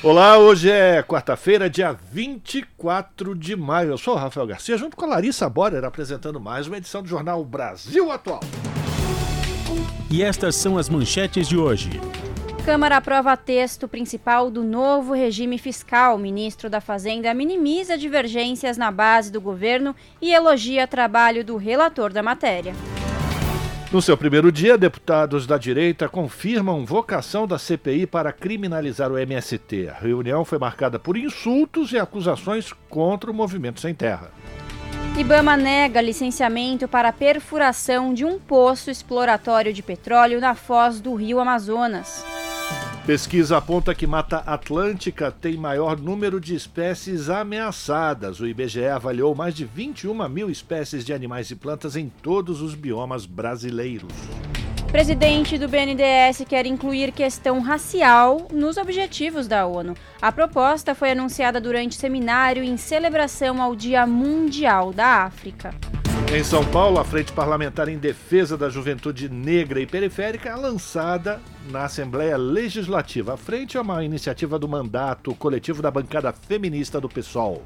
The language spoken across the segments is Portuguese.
Olá, hoje é quarta-feira, dia 24 de maio. Eu sou o Rafael Garcia, junto com a Larissa Borer, apresentando mais uma edição do Jornal Brasil Atual. E estas são as manchetes de hoje. Câmara aprova texto principal do novo regime fiscal. O ministro da Fazenda minimiza divergências na base do governo e elogia trabalho do relator da matéria. No seu primeiro dia, deputados da direita confirmam vocação da CPI para criminalizar o MST. A reunião foi marcada por insultos e acusações contra o movimento sem terra. Ibama nega licenciamento para perfuração de um poço exploratório de petróleo na foz do rio Amazonas. Pesquisa aponta que Mata Atlântica tem maior número de espécies ameaçadas. O IBGE avaliou mais de 21 mil espécies de animais e plantas em todos os biomas brasileiros. Presidente do BNDES quer incluir questão racial nos objetivos da ONU. A proposta foi anunciada durante seminário em celebração ao Dia Mundial da África. Em São Paulo, a Frente Parlamentar em Defesa da Juventude Negra e Periférica é lançada na Assembleia Legislativa. A frente é uma iniciativa do mandato coletivo da bancada feminista do PSOL.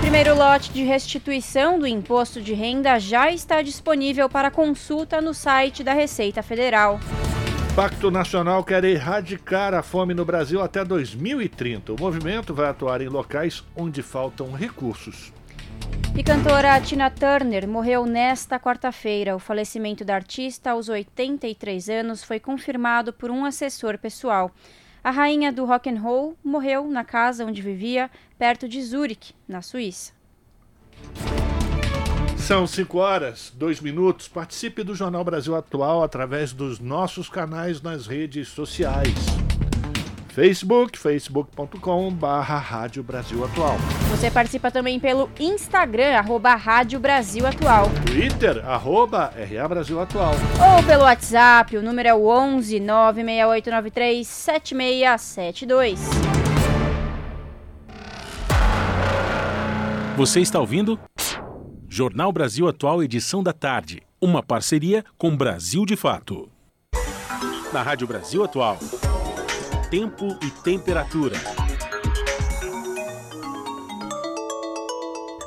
Primeiro lote de restituição do imposto de renda já está disponível para consulta no site da Receita Federal. Pacto Nacional quer erradicar a fome no Brasil até 2030. O movimento vai atuar em locais onde faltam recursos. E cantora Tina Turner morreu nesta quarta-feira. O falecimento da artista aos 83 anos foi confirmado por um assessor pessoal. A rainha do rock and roll morreu na casa onde vivia, perto de Zurich, na Suíça. São 5 horas, 2 minutos. Participe do Jornal Brasil Atual através dos nossos canais nas redes sociais. Facebook, facebook.com barra Rádio Brasil Atual. Você participa também pelo Instagram, arroba Rádio Brasil Atual. Twitter, arroba RA Brasil Atual. Ou pelo WhatsApp, o número é o 11 96893 7672. Você está ouvindo? Jornal Brasil Atual, edição da tarde. Uma parceria com Brasil de Fato. Na Rádio Brasil Atual tempo e temperatura.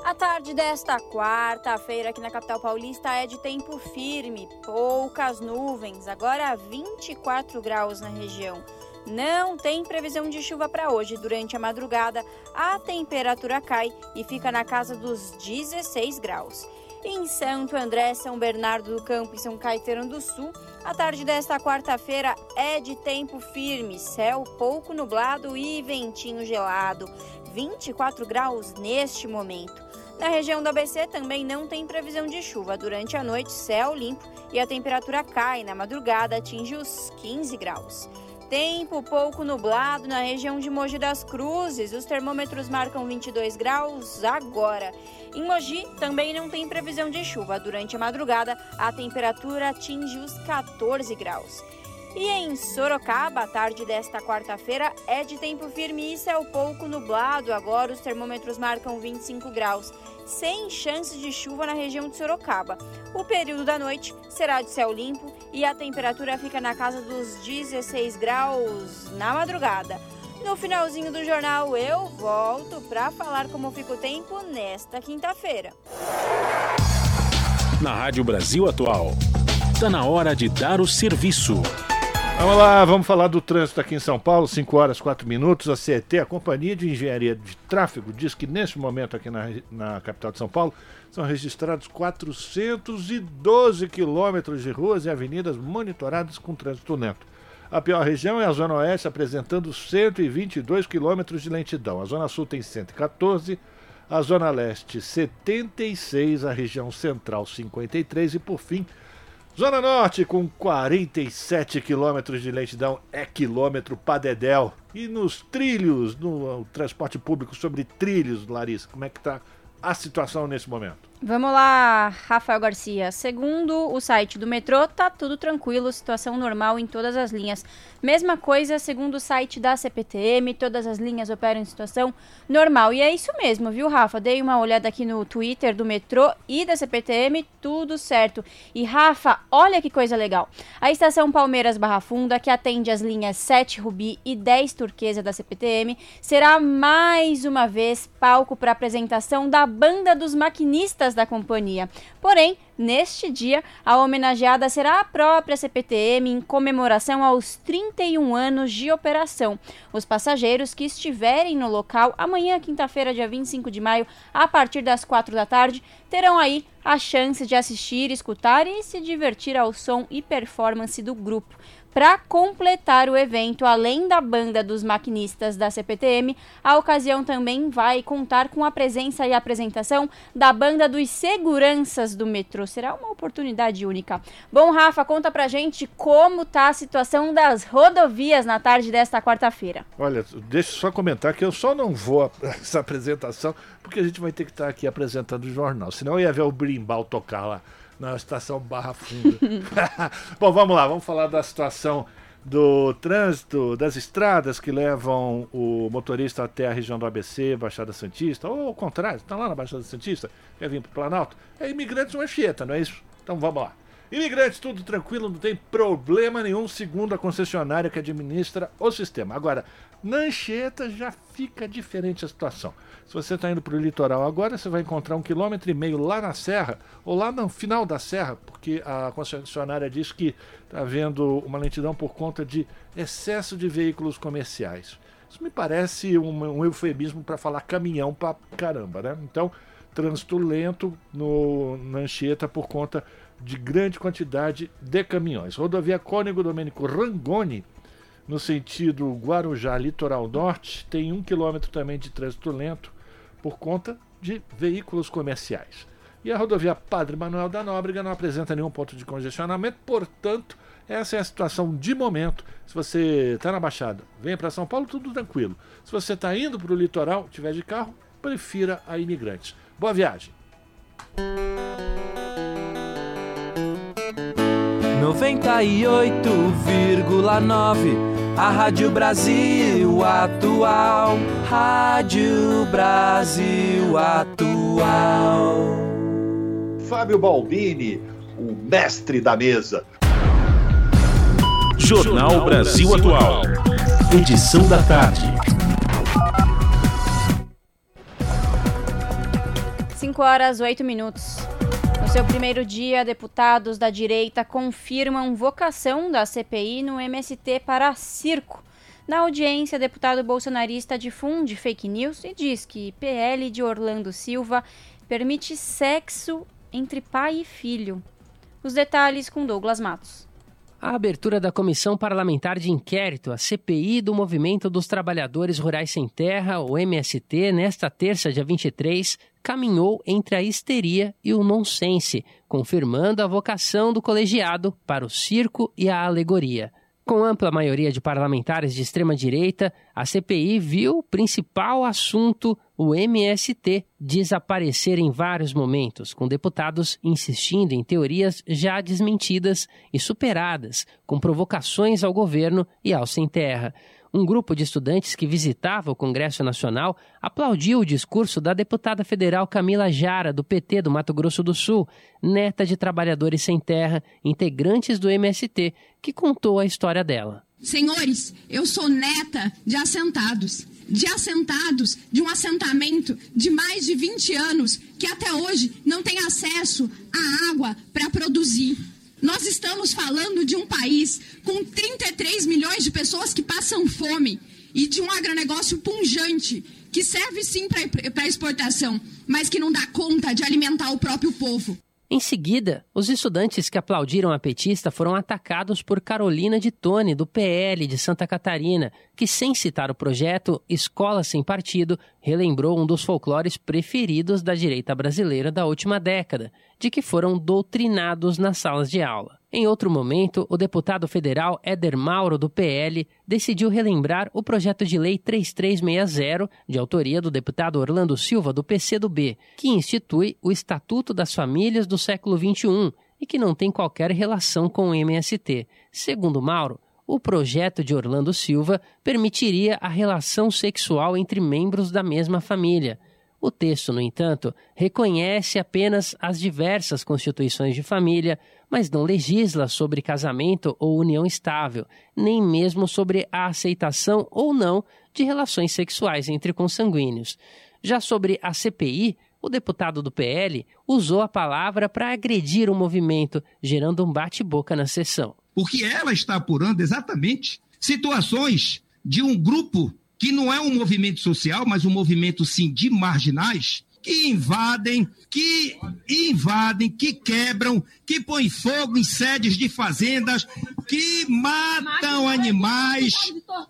A tarde desta quarta-feira aqui na capital paulista é de tempo firme, poucas nuvens, agora 24 graus na região. Não tem previsão de chuva para hoje. Durante a madrugada, a temperatura cai e fica na casa dos 16 graus. Em Santo André, São Bernardo do Campo e São Caetano do Sul, a tarde desta quarta-feira é de tempo firme, céu pouco nublado e ventinho gelado, 24 graus neste momento. Na região do ABC também não tem previsão de chuva. Durante a noite, céu limpo e a temperatura cai. Na madrugada, atinge os 15 graus. Tempo pouco nublado na região de Mogi das Cruzes. Os termômetros marcam 22 graus agora. Em Mogi também não tem previsão de chuva. Durante a madrugada, a temperatura atinge os 14 graus. E em Sorocaba, a tarde desta quarta-feira é de tempo firme e céu pouco nublado. Agora os termômetros marcam 25 graus, sem chance de chuva na região de Sorocaba. O período da noite será de céu limpo e a temperatura fica na casa dos 16 graus na madrugada. No finalzinho do jornal eu volto para falar como fica o tempo nesta quinta-feira. Na Rádio Brasil Atual, está na hora de dar o serviço. Vamos lá, vamos falar do trânsito aqui em São Paulo, 5 horas 4 minutos. A CET, a Companhia de Engenharia de Tráfego, diz que neste momento aqui na, na capital de São Paulo são registrados 412 quilômetros de ruas e avenidas monitoradas com trânsito lento. A pior região é a Zona Oeste, apresentando 122 quilômetros de lentidão. A Zona Sul tem 114, a Zona Leste 76, a região Central 53 e, por fim, Zona Norte, com 47 quilômetros de lentidão, é quilômetro padedel. E nos trilhos, no transporte público sobre trilhos, Larissa, como é que está a situação nesse momento? Vamos lá, Rafael Garcia. Segundo o site do metrô, tá tudo tranquilo, situação normal em todas as linhas. Mesma coisa segundo o site da CPTM, todas as linhas operam em situação normal. E é isso mesmo, viu, Rafa? Dei uma olhada aqui no Twitter do metrô e da CPTM, tudo certo. E Rafa, olha que coisa legal. A estação Palmeiras Barra Funda, que atende as linhas 7 Rubi e 10 Turquesa da CPTM, será mais uma vez palco para apresentação da banda dos maquinistas da companhia. Porém, neste dia, a homenageada será a própria CPTM em comemoração aos 31 anos de operação. Os passageiros que estiverem no local amanhã, quinta-feira, dia 25 de maio, a partir das 4 da tarde, terão aí a chance de assistir, escutar e se divertir ao som e performance do grupo. Para completar o evento, além da banda dos maquinistas da CPTM, a ocasião também vai contar com a presença e apresentação da banda dos seguranças do metrô. Será uma oportunidade única. Bom, Rafa, conta pra gente como tá a situação das rodovias na tarde desta quarta-feira. Olha, deixa eu só comentar que eu só não vou a essa apresentação porque a gente vai ter que estar aqui apresentando o jornal. Senão ia ver o Brimbal tocar lá na estação Barra Funda. Bom, vamos lá, vamos falar da situação do trânsito, das estradas que levam o motorista até a região do ABC, Baixada Santista, ou ao contrário, está lá na Baixada Santista, quer vir para o Planalto, é imigrantes uma Anchieta, não é isso? Então vamos lá. Imigrantes, tudo tranquilo, não tem problema nenhum, segundo a concessionária que administra o sistema. Agora, na Anchieta já fica diferente a situação. Se você está indo para o litoral agora, você vai encontrar um quilômetro e meio lá na serra, ou lá no final da serra, porque a concessionária diz que está havendo uma lentidão por conta de excesso de veículos comerciais. Isso me parece um, um eufemismo para falar caminhão para caramba, né? Então, trânsito lento no, na Anchieta por conta de grande quantidade de caminhões. Rodovia Cônego Domênico Rangoni, no sentido Guarujá Litoral Norte, tem um quilômetro também de trânsito lento por conta de veículos comerciais. E a rodovia Padre Manuel da Nóbrega não apresenta nenhum ponto de congestionamento, portanto, essa é a situação de momento. Se você está na Baixada, venha para São Paulo, tudo tranquilo. Se você está indo para o litoral, tiver de carro, prefira a imigrantes. Boa viagem! 98,9 a Rádio Brasil Atual, Rádio Brasil Atual. Fábio Balbini, o mestre da mesa. Jornal Brasil Atual, edição da tarde. 5 horas 8 minutos. Seu primeiro dia, deputados da direita confirmam vocação da CPI no MST para circo. Na audiência, deputado bolsonarista difunde fake news e diz que PL de Orlando Silva permite sexo entre pai e filho. Os detalhes com Douglas Matos. A abertura da Comissão Parlamentar de Inquérito, a CPI do Movimento dos Trabalhadores Rurais Sem Terra, o MST, nesta terça, dia 23, caminhou entre a histeria e o nonsense, confirmando a vocação do colegiado para o circo e a alegoria. Com ampla maioria de parlamentares de extrema-direita, a CPI viu o principal assunto, o MST, desaparecer em vários momentos, com deputados insistindo em teorias já desmentidas e superadas, com provocações ao governo e ao sem terra um grupo de estudantes que visitava o Congresso Nacional aplaudiu o discurso da deputada federal Camila Jara, do PT do Mato Grosso do Sul, neta de trabalhadores sem terra, integrantes do MST, que contou a história dela. Senhores, eu sou neta de assentados. De assentados de um assentamento de mais de 20 anos que até hoje não tem acesso à água para produzir. Nós estamos falando de um país com 33 milhões de pessoas que passam fome e de um agronegócio punjante que serve sim para exportação, mas que não dá conta de alimentar o próprio povo. Em seguida, os estudantes que aplaudiram a petista foram atacados por Carolina de Tone, do PL de Santa Catarina, que, sem citar o projeto Escola Sem Partido, relembrou um dos folclores preferidos da direita brasileira da última década, de que foram doutrinados nas salas de aula. Em outro momento, o deputado federal Éder Mauro, do PL, decidiu relembrar o projeto de lei 3360, de autoria do deputado Orlando Silva, do PCdoB, que institui o Estatuto das Famílias do século XXI e que não tem qualquer relação com o MST. Segundo Mauro, o projeto de Orlando Silva permitiria a relação sexual entre membros da mesma família. O texto, no entanto, reconhece apenas as diversas constituições de família, mas não legisla sobre casamento ou união estável, nem mesmo sobre a aceitação ou não de relações sexuais entre consanguíneos. Já sobre a CPI, o deputado do PL usou a palavra para agredir o movimento, gerando um bate-boca na sessão. Porque ela está apurando exatamente situações de um grupo que não é um movimento social, mas um movimento sim de marginais, que invadem, que invadem, que quebram, que põem fogo em sedes de fazendas, que matam animais,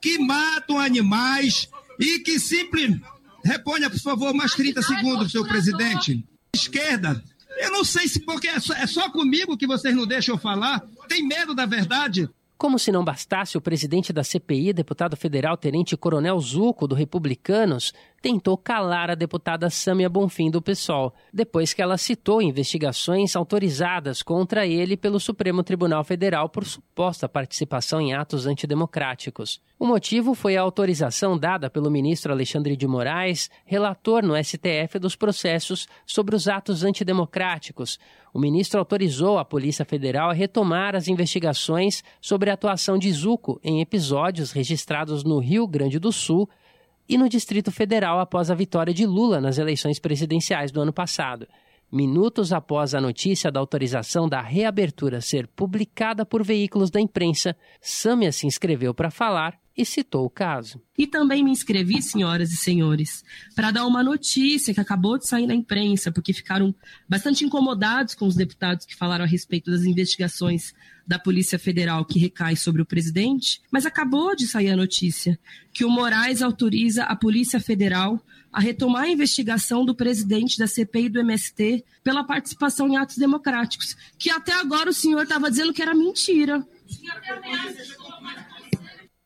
que matam animais e que simplesmente Reponha, por favor, mais 30 segundos, senhor presidente. Esquerda, eu não sei se porque é só, é só comigo que vocês não deixam eu falar. Tem medo da verdade? Como se não bastasse, o presidente da CPI, deputado federal Tenente Coronel Zuco, do Republicanos, tentou calar a deputada Sâmia Bonfim do PSOL, depois que ela citou investigações autorizadas contra ele pelo Supremo Tribunal Federal por suposta participação em atos antidemocráticos. O motivo foi a autorização dada pelo ministro Alexandre de Moraes, relator no STF dos processos sobre os atos antidemocráticos. O ministro autorizou a Polícia Federal a retomar as investigações sobre a atuação de Zuco em episódios registrados no Rio Grande do Sul e no Distrito Federal após a vitória de Lula nas eleições presidenciais do ano passado. Minutos após a notícia da autorização da reabertura ser publicada por veículos da imprensa, Sâmia se inscreveu para falar e citou o caso. E também me inscrevi, senhoras e senhores, para dar uma notícia que acabou de sair na imprensa, porque ficaram bastante incomodados com os deputados que falaram a respeito das investigações da Polícia Federal que recai sobre o presidente, mas acabou de sair a notícia que o Moraes autoriza a Polícia Federal a retomar a investigação do presidente da CPI do MST pela participação em atos democráticos, que até agora o senhor estava dizendo que era mentira.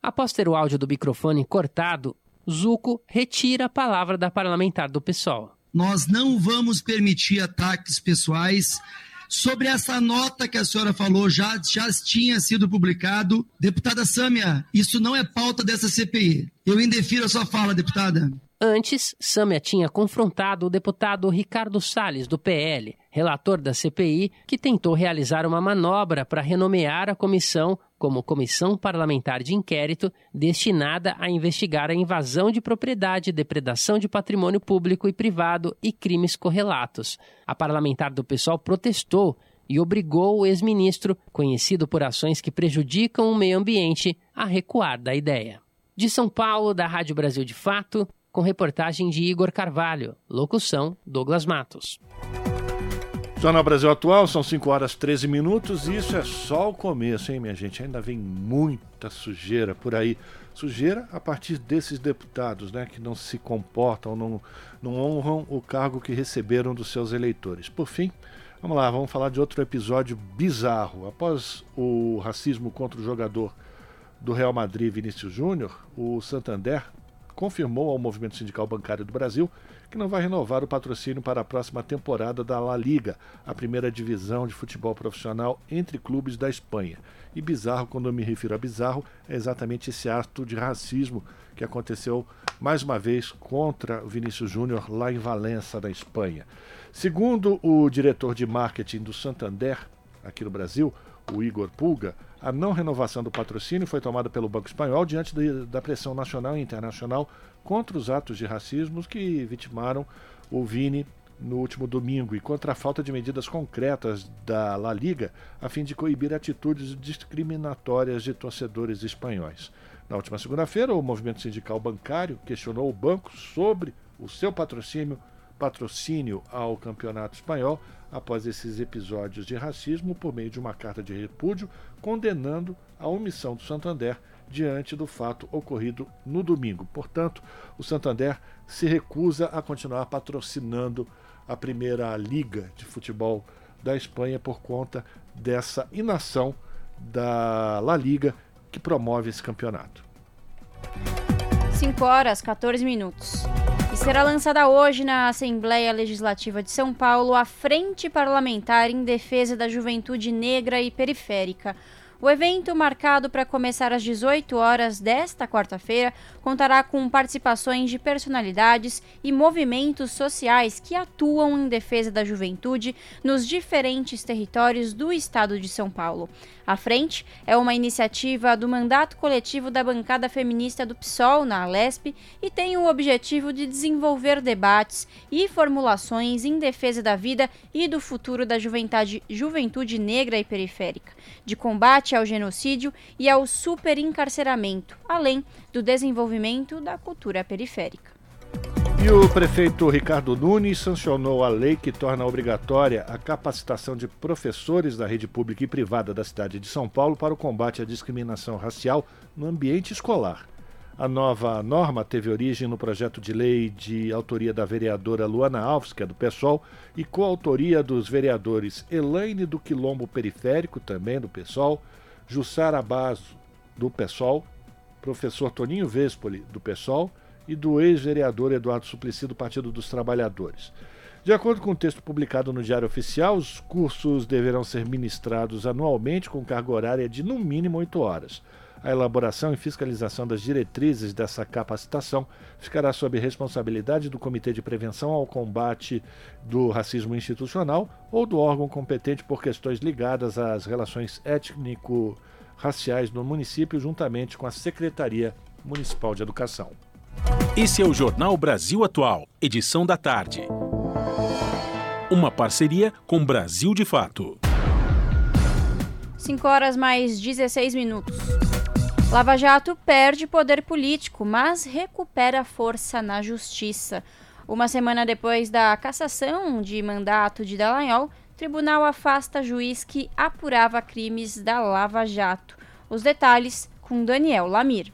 Após ter o áudio do microfone cortado, Zuco retira a palavra da parlamentar do PSOL. Nós não vamos permitir ataques pessoais. Sobre essa nota que a senhora falou, já, já tinha sido publicado. Deputada Sâmia, isso não é pauta dessa CPI. Eu indefiro a sua fala, deputada. Antes, Sâmia tinha confrontado o deputado Ricardo Salles, do PL, relator da CPI, que tentou realizar uma manobra para renomear a comissão como Comissão Parlamentar de Inquérito destinada a investigar a invasão de propriedade, depredação de patrimônio público e privado e crimes correlatos. A parlamentar do PSOL protestou e obrigou o ex-ministro, conhecido por ações que prejudicam o meio ambiente, a recuar da ideia. De São Paulo, da Rádio Brasil de Fato, com reportagem de Igor Carvalho. Locução: Douglas Matos. Jornal Brasil Atual, são 5 horas 13 minutos e isso é só o começo, hein, minha gente? Ainda vem muita sujeira por aí. Sujeira a partir desses deputados, né, que não se comportam, não, não honram o cargo que receberam dos seus eleitores. Por fim, vamos lá, vamos falar de outro episódio bizarro. Após o racismo contra o jogador do Real Madrid, Vinícius Júnior, o Santander confirmou ao Movimento Sindical Bancário do Brasil que não vai renovar o patrocínio para a próxima temporada da La Liga, a primeira divisão de futebol profissional entre clubes da Espanha. E bizarro, quando eu me refiro a bizarro, é exatamente esse ato de racismo que aconteceu mais uma vez contra o Vinícius Júnior lá em Valença, na Espanha. Segundo o diretor de marketing do Santander, aqui no Brasil, o Igor Pulga, a não renovação do patrocínio foi tomada pelo Banco Espanhol diante de, da pressão nacional e internacional contra os atos de racismo que vitimaram o Vini no último domingo e contra a falta de medidas concretas da La Liga a fim de coibir atitudes discriminatórias de torcedores espanhóis. Na última segunda-feira, o movimento sindical bancário questionou o banco sobre o seu patrocínio patrocínio ao campeonato espanhol após esses episódios de racismo por meio de uma carta de repúdio condenando a omissão do Santander diante do fato ocorrido no domingo. Portanto, o Santander se recusa a continuar patrocinando a primeira liga de futebol da Espanha por conta dessa inação da La Liga que promove esse campeonato. 5 horas 14 minutos. Será lançada hoje na Assembleia Legislativa de São Paulo a Frente Parlamentar em Defesa da Juventude Negra e Periférica. O evento, marcado para começar às 18 horas desta quarta-feira, contará com participações de personalidades e movimentos sociais que atuam em defesa da juventude nos diferentes territórios do estado de São Paulo. A frente é uma iniciativa do mandato coletivo da bancada feminista do PSOL na Alesp e tem o objetivo de desenvolver debates e formulações em defesa da vida e do futuro da juventude, juventude negra e periférica, de combate ao genocídio e ao superencarceramento, além do desenvolvimento da cultura periférica. E o prefeito Ricardo Nunes sancionou a lei que torna obrigatória a capacitação de professores da rede pública e privada da cidade de São Paulo para o combate à discriminação racial no ambiente escolar. A nova norma teve origem no projeto de lei de autoria da vereadora Luana Alves, que é do PSOL, e coautoria dos vereadores Elaine do Quilombo Periférico, também do PSOL, Jussara Basso, do PSOL, professor Toninho Vespoli, do PSOL, e do ex-vereador Eduardo Suplicy, do Partido dos Trabalhadores. De acordo com o texto publicado no Diário Oficial, os cursos deverão ser ministrados anualmente com carga horária de no mínimo oito horas. A elaboração e fiscalização das diretrizes dessa capacitação ficará sob responsabilidade do Comitê de Prevenção ao Combate do Racismo Institucional ou do órgão competente por questões ligadas às relações étnico-raciais no município, juntamente com a Secretaria Municipal de Educação. Esse é o Jornal Brasil Atual, edição da tarde. Uma parceria com Brasil de Fato. 5 horas mais 16 minutos. Lava Jato perde poder político, mas recupera força na justiça. Uma semana depois da cassação de mandato de Dallagnol, tribunal afasta juiz que apurava crimes da Lava Jato. Os detalhes com Daniel Lamir.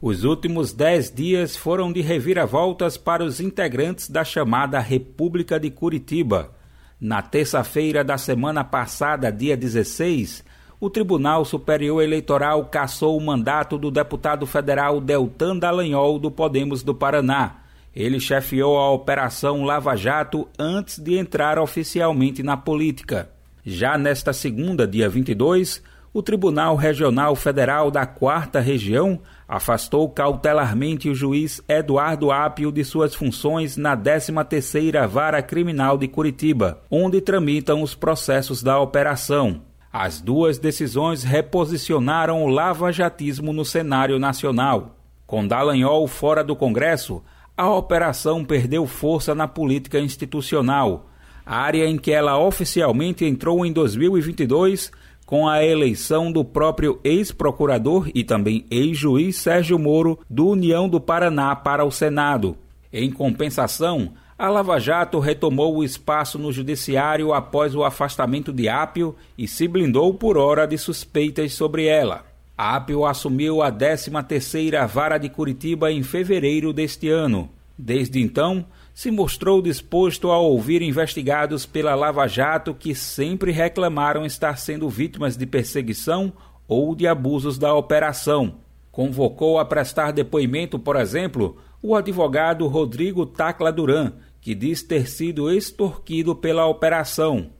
Os últimos dez dias foram de reviravoltas para os integrantes da chamada República de Curitiba. Na terça-feira da semana passada, dia 16, o Tribunal Superior Eleitoral cassou o mandato do deputado federal Deltan Dallagnol do Podemos do Paraná. Ele chefiou a Operação Lava Jato antes de entrar oficialmente na política. Já nesta segunda, dia 22, o Tribunal Regional Federal da Quarta Região afastou cautelarmente o juiz Eduardo Apio de suas funções na 13ª Vara Criminal de Curitiba, onde tramitam os processos da operação. As duas decisões reposicionaram o lava-jatismo no cenário nacional. Com Dallagnol fora do Congresso, a operação perdeu força na política institucional, área em que ela oficialmente entrou em 2022 com a eleição do próprio ex-procurador e também ex-juiz Sérgio Moro do União do Paraná para o Senado. Em compensação, a Lava Jato retomou o espaço no judiciário após o afastamento de Apio e se blindou por hora de suspeitas sobre ela. Apio assumiu a 13ª Vara de Curitiba em fevereiro deste ano. Desde então, se mostrou disposto a ouvir investigados pela Lava Jato que sempre reclamaram estar sendo vítimas de perseguição ou de abusos da operação. Convocou a prestar depoimento, por exemplo, o advogado Rodrigo Tacla Duran, que diz ter sido extorquido pela operação.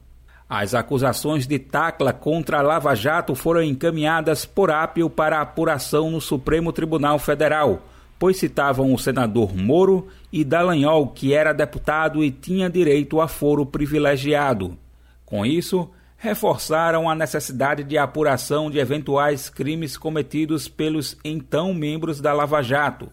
As acusações de Tacla contra a Lava Jato foram encaminhadas por Apio para apuração no Supremo Tribunal Federal pois citavam o senador Moro e Dallagnol, que era deputado e tinha direito a foro privilegiado. Com isso, reforçaram a necessidade de apuração de eventuais crimes cometidos pelos então membros da Lava Jato.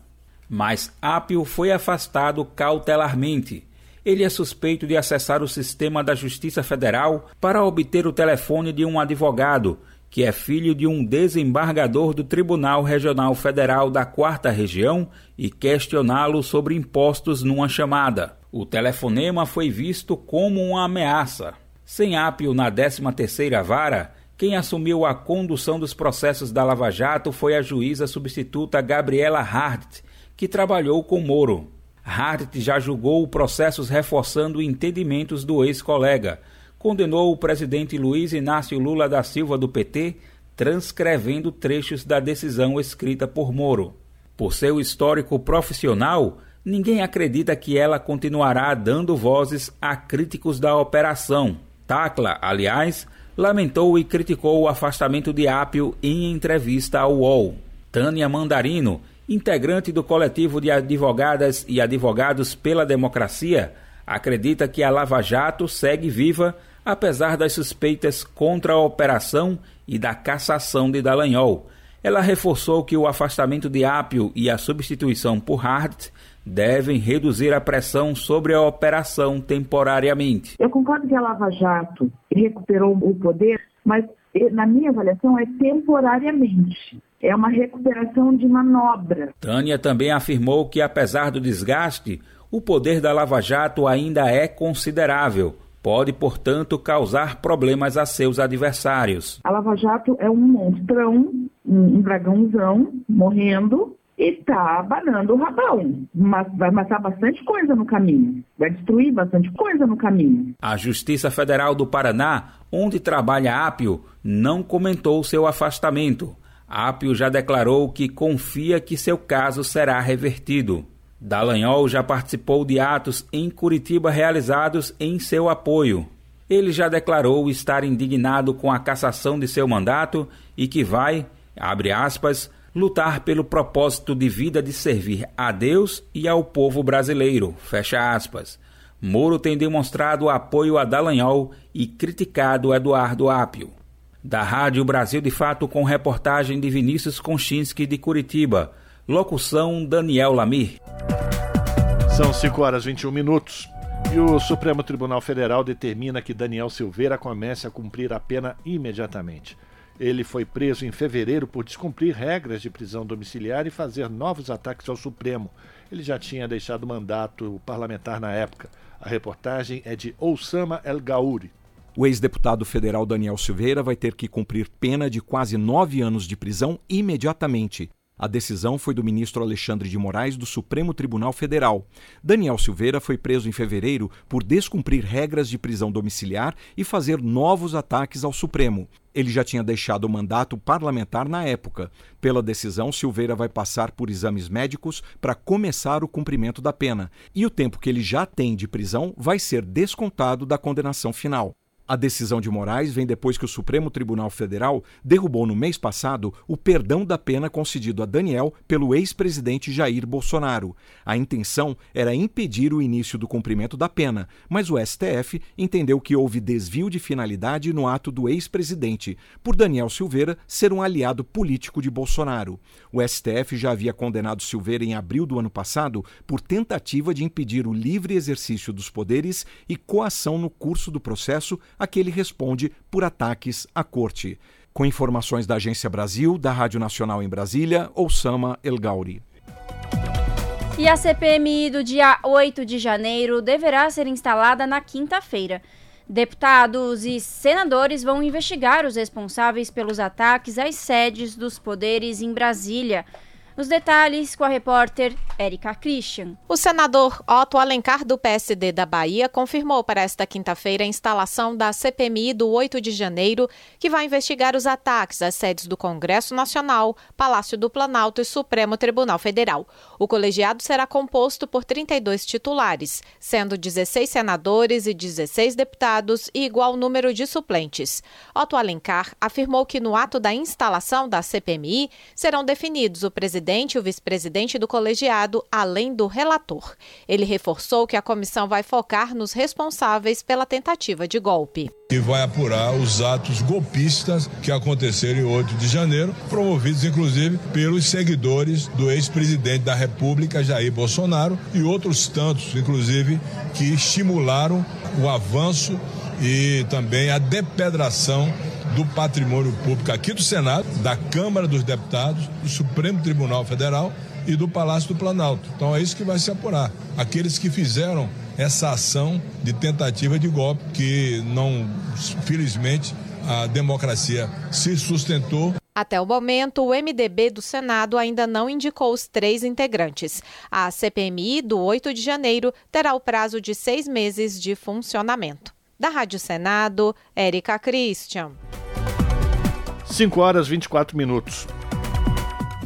Mas Apio foi afastado cautelarmente. Ele é suspeito de acessar o sistema da Justiça Federal para obter o telefone de um advogado que é filho de um desembargador do Tribunal Regional Federal da Quarta Região, e questioná-lo sobre impostos numa chamada. O telefonema foi visto como uma ameaça. Sem ápio na 13ª vara, quem assumiu a condução dos processos da Lava Jato foi a juíza substituta Gabriela Hart, que trabalhou com Moro. Hart já julgou processos reforçando entendimentos do ex-colega, condenou o presidente Luiz Inácio Lula da Silva do PT, transcrevendo trechos da decisão escrita por Moro. Por seu histórico profissional, ninguém acredita que ela continuará dando vozes a críticos da operação. Tacla, aliás, lamentou e criticou o afastamento de Apio em entrevista ao UOL. Tânia Mandarino, integrante do coletivo de advogadas e advogados pela democracia, acredita que a Lava Jato segue viva apesar das suspeitas contra a operação e da cassação de Dallagnol. Ela reforçou que o afastamento de Apio e a substituição por Hart devem reduzir a pressão sobre a operação temporariamente. Eu concordo que a Lava Jato recuperou o poder, mas na minha avaliação é temporariamente. É uma recuperação de manobra. Tânia também afirmou que, apesar do desgaste, o poder da Lava Jato ainda é considerável. Pode, portanto, causar problemas a seus adversários. A Lava Jato é um monstrão, um dragãozão morrendo e está abanando o rabão. Mas vai matar bastante coisa no caminho. Vai destruir bastante coisa no caminho. A Justiça Federal do Paraná, onde trabalha Apio, não comentou seu afastamento. Apio já declarou que confia que seu caso será revertido. Dallagnol já participou de atos em Curitiba realizados em seu apoio. Ele já declarou estar indignado com a cassação de seu mandato e que vai, abre aspas, lutar pelo propósito de vida de servir a Deus e ao povo brasileiro, fecha aspas. Moro tem demonstrado apoio a Dallagnol e criticado Eduardo Apio. Da Rádio Brasil de Fato com reportagem de Vinícius Konchinski de Curitiba. Locução Daniel Lamir. São 5 horas e 21 minutos. E o Supremo Tribunal Federal determina que Daniel Silveira comece a cumprir a pena imediatamente. Ele foi preso em fevereiro por descumprir regras de prisão domiciliar e fazer novos ataques ao Supremo. Ele já tinha deixado mandato parlamentar na época. A reportagem é de Oussama El Gauri. O ex-deputado federal Daniel Silveira vai ter que cumprir pena de quase nove anos de prisão imediatamente. A decisão foi do ministro Alexandre de Moraes do Supremo Tribunal Federal. Daniel Silveira foi preso em fevereiro por descumprir regras de prisão domiciliar e fazer novos ataques ao Supremo. Ele já tinha deixado o mandato parlamentar na época. Pela decisão, Silveira vai passar por exames médicos para começar o cumprimento da pena, e o tempo que ele já tem de prisão vai ser descontado da condenação final. A decisão de Moraes vem depois que o Supremo Tribunal Federal derrubou no mês passado o perdão da pena concedido a Daniel pelo ex-presidente Jair Bolsonaro. A intenção era impedir o início do cumprimento da pena, mas o STF entendeu que houve desvio de finalidade no ato do ex-presidente, por Daniel Silveira ser um aliado político de Bolsonaro. O STF já havia condenado Silveira em abril do ano passado por tentativa de impedir o livre exercício dos poderes e coação no curso do processo a que ele responde por ataques à corte. Com informações da Agência Brasil, da Rádio Nacional em Brasília, Oussama El Gauri. E a CPMI do dia 8 de janeiro deverá ser instalada na quinta-feira. Deputados e senadores vão investigar os responsáveis pelos ataques às sedes dos poderes em Brasília. Os detalhes com a repórter Érica Christian. O senador Otto Alencar, do PSD da Bahia, confirmou para esta quinta-feira a instalação da CPMI do 8 de janeiro, que vai investigar os ataques às sedes do Congresso Nacional, Palácio do Planalto e Supremo Tribunal Federal. O colegiado será composto por 32 titulares, sendo 16 senadores e 16 deputados e igual número de suplentes. Otto Alencar afirmou que no ato da instalação da CPMI serão definidos o presidente presidente e o vice-presidente do colegiado, além do relator. Ele reforçou que a comissão vai focar nos responsáveis pela tentativa de golpe. E vai apurar os atos golpistas que aconteceram em 8 de janeiro, promovidos inclusive pelos seguidores do ex-presidente da República, Jair Bolsonaro, e outros tantos, inclusive, que estimularam o avanço e também a depedração do patrimônio público aqui do Senado, da Câmara dos Deputados, do Supremo Tribunal Federal e do Palácio do Planalto. Então é isso que vai se apurar. Aqueles que fizeram essa ação de tentativa de golpe, que não, felizmente, a democracia se sustentou. Até o momento, o MDB do Senado ainda não indicou os três integrantes. A CPMI do 8 de janeiro terá o prazo de seis meses de funcionamento. Da Rádio Senado, Érica Christian. 5 horas 24 minutos.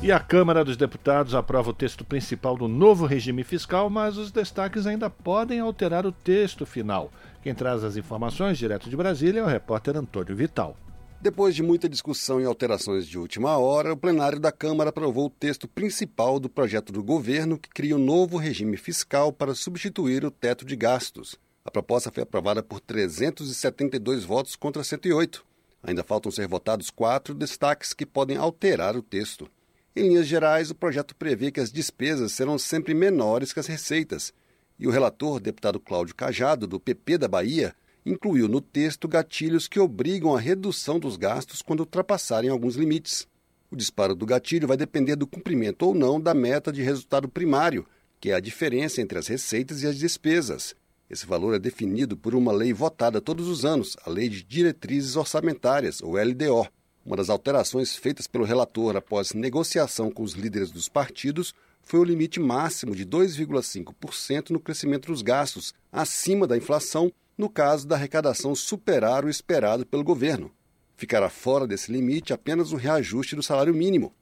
E a Câmara dos Deputados aprova o texto principal do novo regime fiscal, mas os destaques ainda podem alterar o texto final. Quem traz as informações direto de Brasília é o repórter Antônio Vital. Depois de muita discussão e alterações de última hora, o plenário da Câmara aprovou o texto principal do projeto do governo que cria um novo regime fiscal para substituir o teto de gastos. A proposta foi aprovada por 372 votos contra 108. Ainda faltam ser votados quatro destaques que podem alterar o texto. Em linhas gerais, o projeto prevê que as despesas serão sempre menores que as receitas, e o relator, deputado Cláudio Cajado, do PP da Bahia, incluiu no texto gatilhos que obrigam a redução dos gastos quando ultrapassarem alguns limites. O disparo do gatilho vai depender do cumprimento ou não da meta de resultado primário, que é a diferença entre as receitas e as despesas. Esse valor é definido por uma lei votada todos os anos, a Lei de Diretrizes Orçamentárias, ou LDO. Uma das alterações feitas pelo relator após negociação com os líderes dos partidos foi o limite máximo de 2,5% no crescimento dos gastos, acima da inflação, no caso da arrecadação superar o esperado pelo governo. Ficará fora desse limite apenas o reajuste do salário mínimo.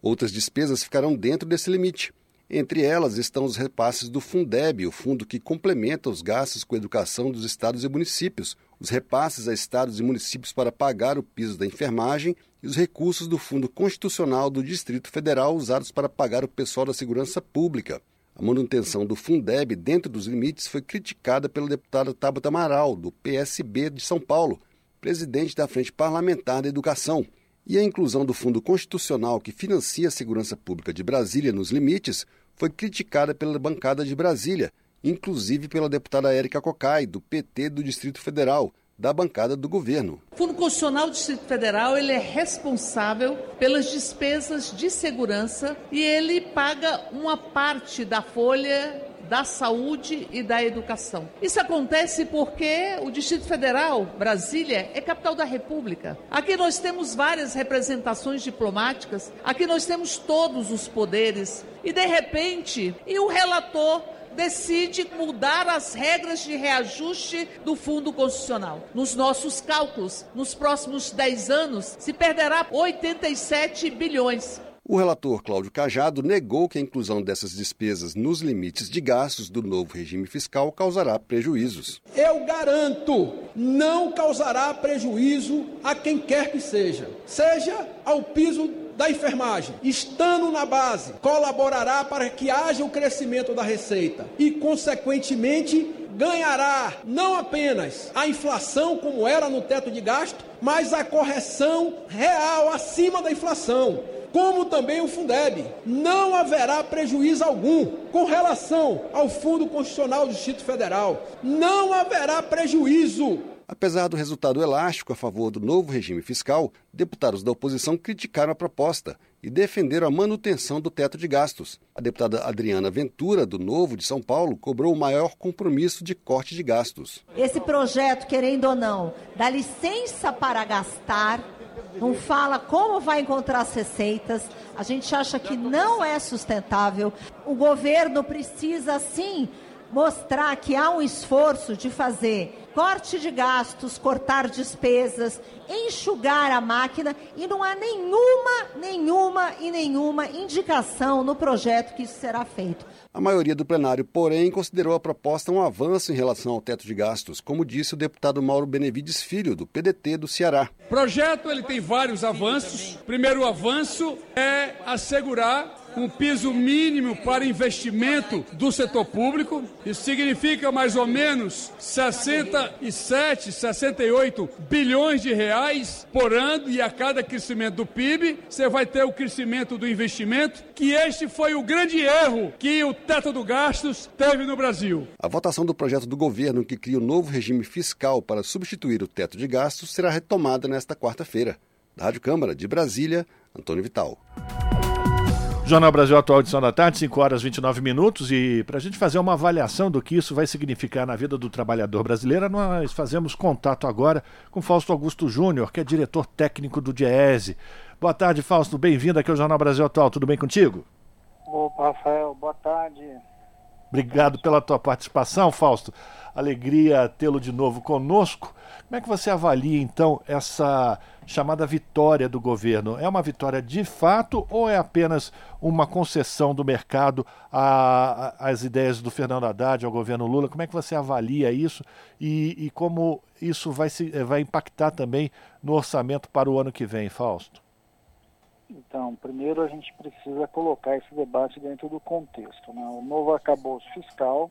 Outras despesas ficarão dentro desse limite. Entre elas estão os repasses do Fundeb, o fundo que complementa os gastos com educação dos estados e municípios, os repasses a estados e municípios para pagar o piso da enfermagem e os recursos do Fundo Constitucional do Distrito Federal usados para pagar o pessoal da segurança pública. A manutenção do Fundeb dentro dos limites foi criticada pelo deputado Tabata Amaral, do PSB de São Paulo, presidente da Frente Parlamentar da Educação. E a inclusão do Fundo Constitucional que financia a segurança pública de Brasília nos limites foi criticada pela bancada de Brasília, inclusive pela deputada Érica Cocai, do PT do Distrito Federal, da bancada do governo. O Fundo Constitucional do Distrito Federal ele é responsável pelas despesas de segurança e ele paga uma parte da folha da saúde e da educação. Isso acontece porque o Distrito Federal, Brasília, é capital da República. Aqui nós temos várias representações diplomáticas, aqui nós temos todos os poderes. E de repente, e o relator decide mudar as regras de reajuste do Fundo Constitucional. Nos nossos cálculos, nos próximos 10 anos, se perderá 87 bilhões. O relator Cláudio Cajado negou que a inclusão dessas despesas nos limites de gastos do novo regime fiscal causará prejuízos. Eu garanto, não causará prejuízo a quem quer que seja, seja ao piso da enfermagem, estando na base, colaborará para que haja o crescimento da receita e, consequentemente, ganhará não apenas a inflação, como era no teto de gasto, mas a correção real acima da inflação como também o Fundeb. Não haverá prejuízo algum com relação ao Fundo Constitucional do Distrito Federal. Não haverá prejuízo. Apesar do resultado elástico a favor do novo regime fiscal, deputados da oposição criticaram a proposta e defenderam a manutenção do teto de gastos. A deputada Adriana Ventura, do Novo de São Paulo, cobrou o maior compromisso de corte de gastos. Esse projeto, querendo ou não, dá licença para gastar não fala como vai encontrar as receitas. A gente acha que não é sustentável. O governo precisa, sim, mostrar que há um esforço de fazer corte de gastos, cortar despesas, enxugar a máquina e não há nenhuma, nenhuma e nenhuma indicação no projeto que isso será feito. A maioria do plenário, porém, considerou a proposta um avanço em relação ao teto de gastos, como disse o deputado Mauro Benevides Filho, do PDT do Ceará. O projeto ele tem vários avanços. Primeiro avanço é assegurar um piso mínimo para investimento do setor público. Isso significa mais ou menos 67, 68 bilhões de reais por ano e a cada crescimento do PIB, você vai ter o crescimento do investimento, que este foi o grande erro que o teto do gastos teve no Brasil. A votação do projeto do governo que cria o novo regime fiscal para substituir o teto de gastos será retomada nesta quarta-feira. Da Rádio Câmara de Brasília, Antônio Vital. Jornal Brasil Atual, edição da tarde, 5 horas e 29 minutos. E para a gente fazer uma avaliação do que isso vai significar na vida do trabalhador brasileiro, nós fazemos contato agora com Fausto Augusto Júnior, que é diretor técnico do DIESE. Boa tarde, Fausto. Bem-vindo aqui ao Jornal Brasil Atual. Tudo bem contigo? Opa, Rafael. Boa tarde. Obrigado pela tua participação, Fausto. Alegria tê-lo de novo conosco. Como é que você avalia, então, essa chamada vitória do governo? É uma vitória de fato ou é apenas uma concessão do mercado às ideias do Fernando Haddad, ao governo Lula? Como é que você avalia isso e, e como isso vai, se, vai impactar também no orçamento para o ano que vem, Fausto? Então, primeiro a gente precisa colocar esse debate dentro do contexto. Né? O novo arcabouço fiscal,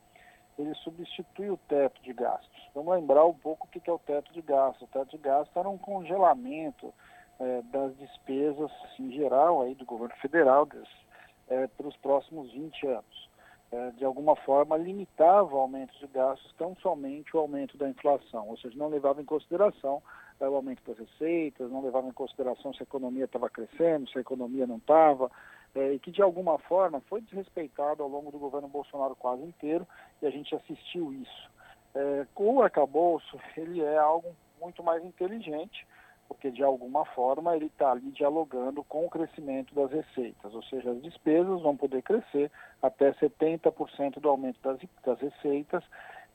ele substitui o teto de gastos. Vamos lembrar um pouco o que é o teto de gastos. O teto de gastos era um congelamento é, das despesas em geral aí do governo federal é, para os próximos 20 anos. É, de alguma forma, limitava o aumento de gastos tão somente o aumento da inflação, ou seja, não levava em consideração é, o aumento das receitas, não levava em consideração se a economia estava crescendo, se a economia não estava, é, e que de alguma forma foi desrespeitado ao longo do governo Bolsonaro quase inteiro, e a gente assistiu isso. É, o arcabouço, ele é algo muito mais inteligente, porque de alguma forma ele está ali dialogando com o crescimento das receitas, ou seja, as despesas vão poder crescer até 70% do aumento das, das receitas,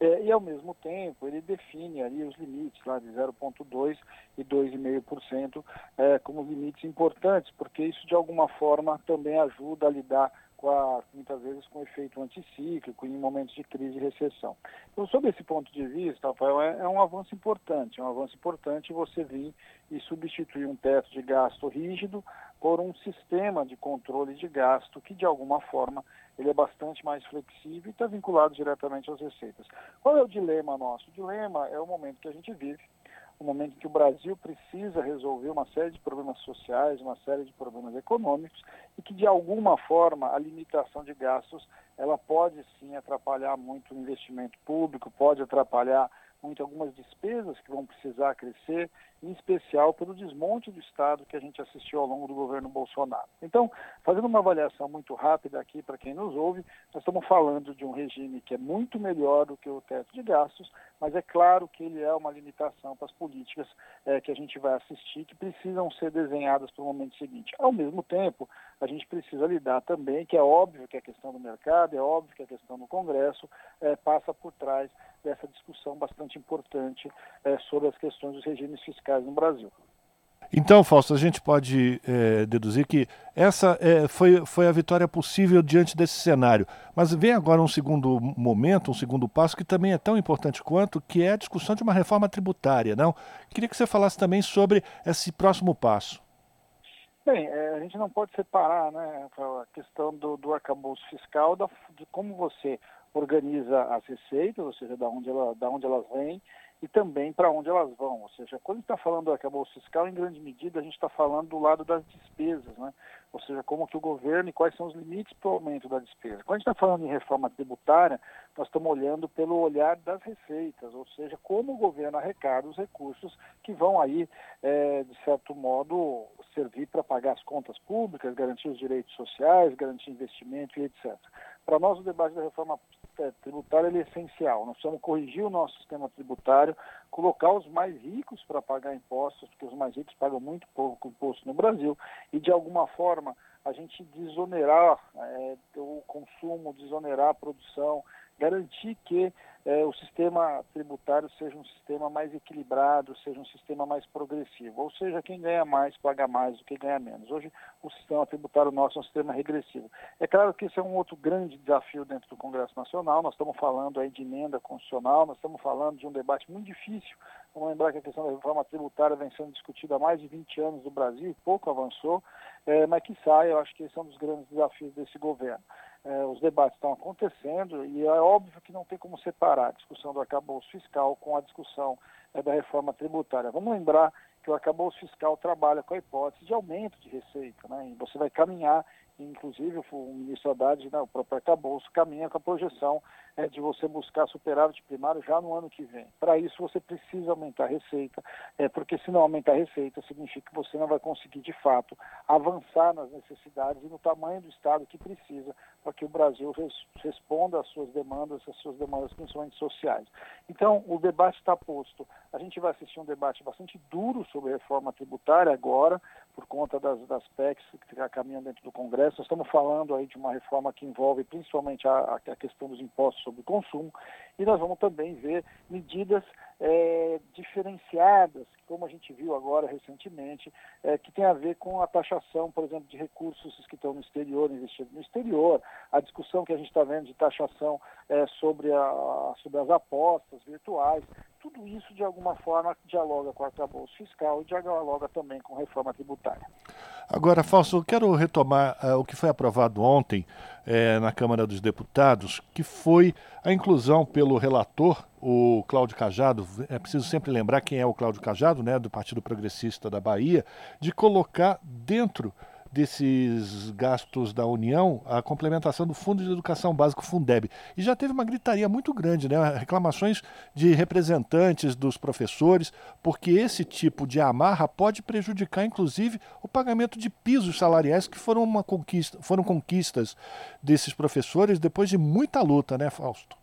é, e ao mesmo tempo ele define ali os limites lá de 0,2% e 2,5% é, como limites importantes, porque isso de alguma forma também ajuda a lidar com a, muitas vezes com efeito anticíclico em momentos de crise e recessão. Então, sob esse ponto de vista, Rafael, é, é um avanço importante, é um avanço importante você vir e substituir um teto de gasto rígido por um sistema de controle de gasto que, de alguma forma, ele é bastante mais flexível e está vinculado diretamente às receitas. Qual é o dilema nosso? O dilema é o momento que a gente vive, um momento em que o Brasil precisa resolver uma série de problemas sociais, uma série de problemas econômicos e que de alguma forma a limitação de gastos ela pode sim atrapalhar muito o investimento público, pode atrapalhar muito algumas despesas que vão precisar crescer, em especial pelo desmonte do Estado que a gente assistiu ao longo do governo Bolsonaro. Então, fazendo uma avaliação muito rápida aqui para quem nos ouve, nós estamos falando de um regime que é muito melhor do que o teto de gastos, mas é claro que ele é uma limitação para as políticas é, que a gente vai assistir, que precisam ser desenhadas para o momento seguinte. Ao mesmo tempo, a gente precisa lidar também, que é óbvio que a questão do mercado, é óbvio que a questão do Congresso é, passa por trás dessa discussão bastante importante é, sobre as questões dos regimes fiscais no Brasil. Então, Fausto, a gente pode é, deduzir que essa é, foi, foi a vitória possível diante desse cenário. Mas vem agora um segundo momento, um segundo passo, que também é tão importante quanto, que é a discussão de uma reforma tributária, não? Queria que você falasse também sobre esse próximo passo. Bem, é, a gente não pode separar né, a questão do, do arcabouço fiscal da, de como você organiza as receitas, ou seja, da onde, ela, da onde elas vêm, e também para onde elas vão. Ou seja, quando está falando do arcabouço fiscal, em grande medida a gente está falando do lado das despesas, né? ou seja, como que o governo e quais são os limites para o aumento da despesa. Quando a gente está falando em reforma tributária, nós estamos olhando pelo olhar das receitas, ou seja, como o governo arrecada os recursos que vão aí, é, de certo modo, servir para pagar as contas públicas, garantir os direitos sociais, garantir investimento e etc. Para nós, o debate da reforma é, tributária é essencial. Nós precisamos corrigir o nosso sistema tributário, colocar os mais ricos para pagar impostos, porque os mais ricos pagam muito pouco imposto no Brasil, e de alguma forma a gente desonerar é, o consumo, desonerar a produção, garantir que é, o sistema tributário seja um sistema mais equilibrado, seja um sistema mais progressivo. Ou seja, quem ganha mais paga mais do que ganha menos. Hoje, o sistema tributário nosso é um sistema regressivo. É claro que esse é um outro grande desafio dentro do Congresso Nacional. Nós estamos falando aí de emenda constitucional, nós estamos falando de um debate muito difícil. Vamos lembrar que a questão da reforma tributária vem sendo discutida há mais de 20 anos no Brasil e pouco avançou, é, mas que sai, eu acho que esse é um dos grandes desafios desse governo. É, os debates estão acontecendo e é óbvio que não tem como separar a discussão do arcabouço fiscal com a discussão é, da reforma tributária. Vamos lembrar que o arcabouço fiscal trabalha com a hipótese de aumento de receita, né? e você vai caminhar inclusive o ministro Haddad, né, o próprio arcabouço, caminha com a projeção é, de você buscar superávit primário já no ano que vem. Para isso você precisa aumentar a receita, é, porque se não aumentar a receita significa que você não vai conseguir de fato avançar nas necessidades e no tamanho do Estado que precisa para que o Brasil res, responda às suas demandas, às suas demandas principalmente sociais. Então o debate está posto. A gente vai assistir um debate bastante duro sobre reforma tributária agora, por conta das, das PECs que caminham dentro do Congresso. Nós estamos falando aí de uma reforma que envolve principalmente a, a questão dos impostos sobre o consumo e nós vamos também ver medidas é, diferenciadas, como a gente viu agora recentemente, é, que tem a ver com a taxação, por exemplo, de recursos que estão no exterior, investidos no exterior, a discussão que a gente está vendo de taxação é, sobre, a, sobre as apostas virtuais, tudo isso de alguma forma dialoga com o arcabouço fiscal e dialoga também com a reforma tributária. Agora, Fausto, eu quero retomar uh, o que foi aprovado ontem uh, na Câmara dos Deputados, que foi a inclusão pelo relator, o Cláudio Cajado, é preciso sempre lembrar quem é o Cláudio Cajado, né, do Partido Progressista da Bahia, de colocar dentro desses gastos da União a complementação do Fundo de Educação Básico Fundeb. E já teve uma gritaria muito grande, né? reclamações de representantes dos professores, porque esse tipo de amarra pode prejudicar, inclusive, o pagamento de pisos salariais que foram, uma conquista, foram conquistas desses professores depois de muita luta, né, Fausto?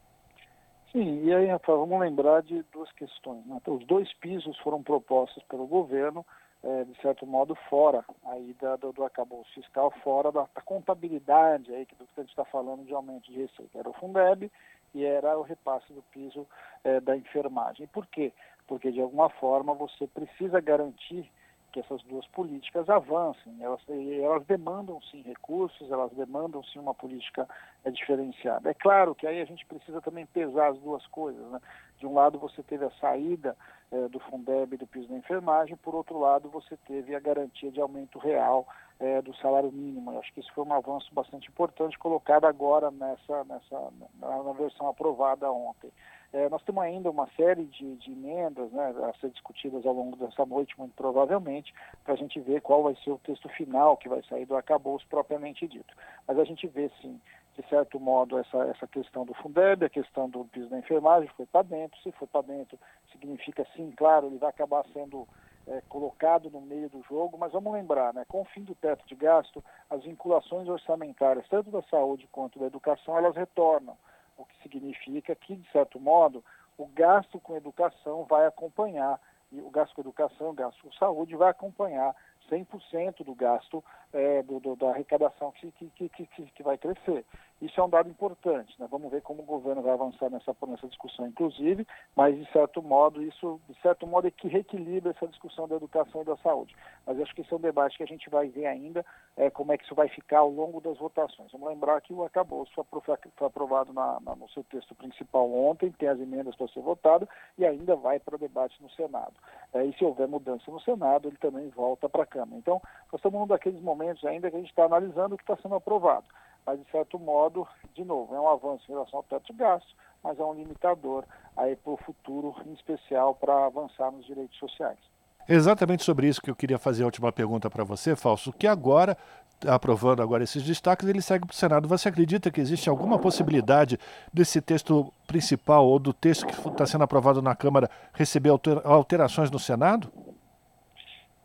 Sim, e aí, Rafael, vamos lembrar de duas questões. Né? Os dois pisos foram propostos pelo governo é, de certo modo, fora aí da, do, do acabouço fiscal, fora da, da contabilidade aí que, do que a gente está falando de aumento de receita. Era o Fundeb e era o repasse do piso é, da enfermagem. Por quê? Porque, de alguma forma, você precisa garantir que essas duas políticas avancem. Elas, elas demandam sim recursos, elas demandam sim uma política é, diferenciada. É claro que aí a gente precisa também pesar as duas coisas. Né? De um lado você teve a saída é, do Fundeb e do piso da enfermagem, por outro lado você teve a garantia de aumento real é, do salário mínimo. Eu acho que isso foi um avanço bastante importante colocado agora nessa, nessa na, na versão aprovada ontem. É, nós temos ainda uma série de, de emendas né, a ser discutidas ao longo dessa noite, muito provavelmente, para a gente ver qual vai ser o texto final que vai sair do arcabouço propriamente dito. Mas a gente vê, sim, de certo modo, essa, essa questão do Fundeb, a questão do piso da enfermagem foi para dentro. Se foi para dentro, significa, sim, claro, ele vai acabar sendo é, colocado no meio do jogo, mas vamos lembrar, né, com o fim do teto de gasto, as vinculações orçamentárias, tanto da saúde quanto da educação, elas retornam o que significa que, de certo modo, o gasto com educação vai acompanhar, e o gasto com educação, o gasto com saúde vai acompanhar 100% do gasto é, do, do, da arrecadação que, que, que, que, vai crescer. Isso é um dado importante. Né? Vamos ver como o governo vai avançar nessa, nessa discussão, inclusive, mas de certo modo isso, de certo modo, é que reequilibra essa discussão da educação e da saúde. Mas acho que esse é um debate que a gente vai ver ainda é, como é que isso vai ficar ao longo das votações. Vamos lembrar que o acabouço foi aprovado na, na, no seu texto principal ontem, tem as emendas para ser votado e ainda vai para debate no Senado. É, e se houver mudança no Senado, ele também volta para a Câmara. Então, nós estamos num daqueles momentos ainda que a gente está analisando o que está sendo aprovado. Mas, de certo modo, de novo, é um avanço em relação ao teto de gasto, mas é um limitador aí para o futuro, em especial para avançar nos direitos sociais. Exatamente sobre isso que eu queria fazer a última pergunta para você, Falso, que agora aprovando agora esses destaques, ele segue para o Senado. Você acredita que existe alguma possibilidade desse texto principal ou do texto que está sendo aprovado na Câmara receber alterações no Senado?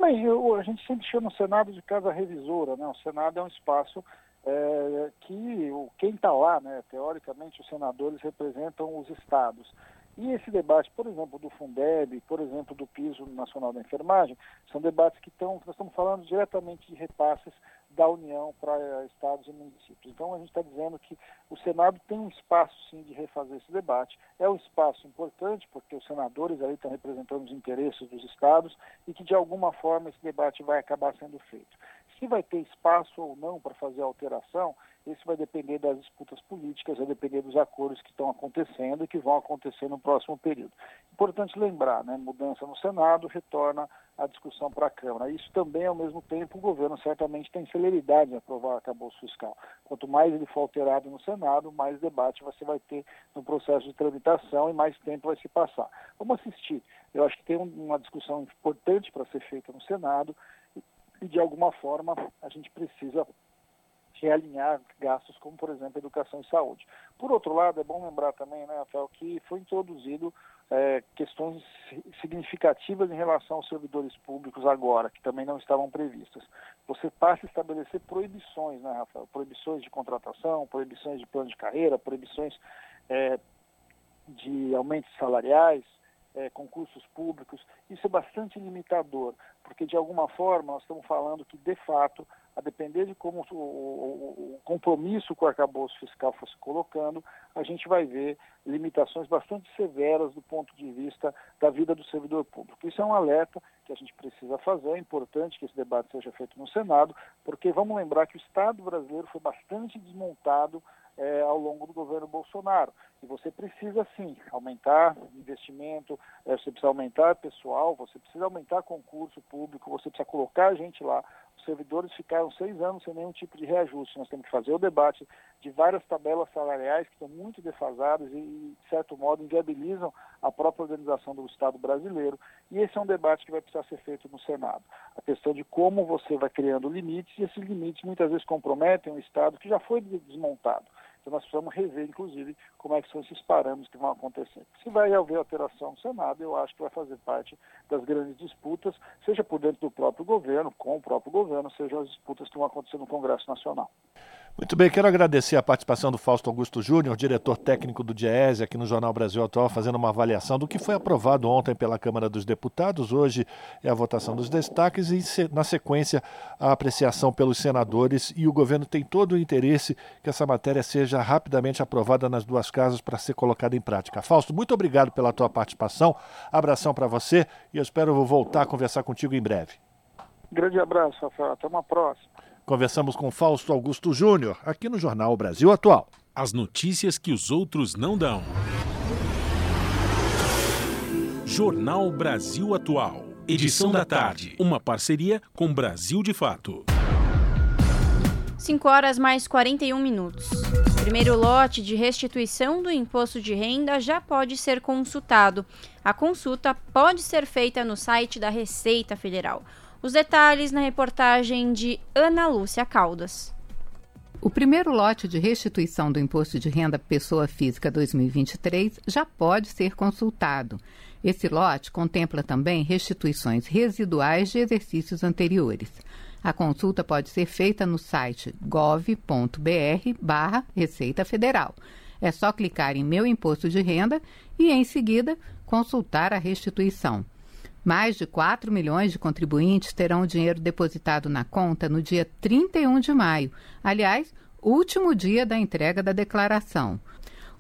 Mas eu, a gente sempre chama o Senado de casa revisora, né? O Senado é um espaço é, que quem está lá, né, teoricamente, os senadores representam os estados. E esse debate, por exemplo, do Fundeb, por exemplo, do piso nacional da enfermagem, são debates que estão, nós estamos falando diretamente de repasses da União para estados e municípios. Então a gente está dizendo que o Senado tem um espaço sim de refazer esse debate. É um espaço importante porque os senadores ali estão representando os interesses dos estados e que de alguma forma esse debate vai acabar sendo feito. Se vai ter espaço ou não para fazer alteração, isso vai depender das disputas políticas, vai depender dos acordos que estão acontecendo e que vão acontecer no próximo período. Importante lembrar, né, mudança no Senado retorna a discussão para a Câmara. Isso também, ao mesmo tempo, o governo certamente tem celeridade em aprovar o arcabouço fiscal. Quanto mais ele for alterado no Senado, mais debate você vai ter no processo de tramitação e mais tempo vai se passar. Vamos assistir. Eu acho que tem uma discussão importante para ser feita no Senado e de alguma forma a gente precisa realinhar gastos como, por exemplo, educação e saúde. Por outro lado, é bom lembrar também, né, Rafael, que foi introduzido é, questões significativas em relação aos servidores públicos agora, que também não estavam previstas. Você passa a estabelecer proibições, né, Rafael? Proibições de contratação, proibições de plano de carreira, proibições é, de aumentos salariais, é, concursos públicos. Isso é bastante limitador, porque de alguma forma nós estamos falando que, de fato, a depender de como o, compromisso com o arcabouço fiscal fosse colocando, a gente vai ver limitações bastante severas do ponto de vista da vida do servidor público. Isso é um alerta que a gente precisa fazer, é importante que esse debate seja feito no Senado, porque vamos lembrar que o Estado brasileiro foi bastante desmontado é, ao longo do governo Bolsonaro. E você precisa, sim, aumentar investimento, é, você precisa aumentar pessoal, você precisa aumentar concurso público, você precisa colocar gente lá. Servidores ficaram seis anos sem nenhum tipo de reajuste. Nós temos que fazer o debate de várias tabelas salariais que estão muito defasadas e, de certo modo, inviabilizam a própria organização do Estado brasileiro. E esse é um debate que vai precisar ser feito no Senado. A questão de como você vai criando limites, e esses limites muitas vezes comprometem o Estado que já foi desmontado. Então nós precisamos rever, inclusive, como é que são esses parâmetros que vão acontecer. Se vai haver alteração no Senado, eu acho que vai fazer parte das grandes disputas, seja por dentro do próprio governo, com o próprio governo, seja as disputas que vão acontecer no Congresso Nacional. Muito bem, quero agradecer a participação do Fausto Augusto Júnior, diretor técnico do DIESE, aqui no Jornal Brasil Atual, fazendo uma avaliação do que foi aprovado ontem pela Câmara dos Deputados. Hoje é a votação dos destaques e, na sequência, a apreciação pelos senadores. E o governo tem todo o interesse que essa matéria seja rapidamente aprovada nas duas casas para ser colocada em prática. Fausto, muito obrigado pela tua participação. Abração para você e eu espero voltar a conversar contigo em breve. Grande abraço, Rafael. Até uma próxima. Conversamos com Fausto Augusto Júnior, aqui no Jornal Brasil Atual. As notícias que os outros não dão. Jornal Brasil Atual. Edição da tarde. Uma parceria com Brasil de Fato. 5 horas mais 41 minutos. Primeiro lote de restituição do imposto de renda já pode ser consultado. A consulta pode ser feita no site da Receita Federal. Os detalhes na reportagem de Ana Lúcia Caldas. O primeiro lote de restituição do Imposto de Renda Pessoa Física 2023 já pode ser consultado. Esse lote contempla também restituições residuais de exercícios anteriores. A consulta pode ser feita no site gov.br/barra Receita Federal. É só clicar em Meu Imposto de Renda e, em seguida, consultar a restituição. Mais de 4 milhões de contribuintes terão o dinheiro depositado na conta no dia 31 de maio, aliás, último dia da entrega da declaração.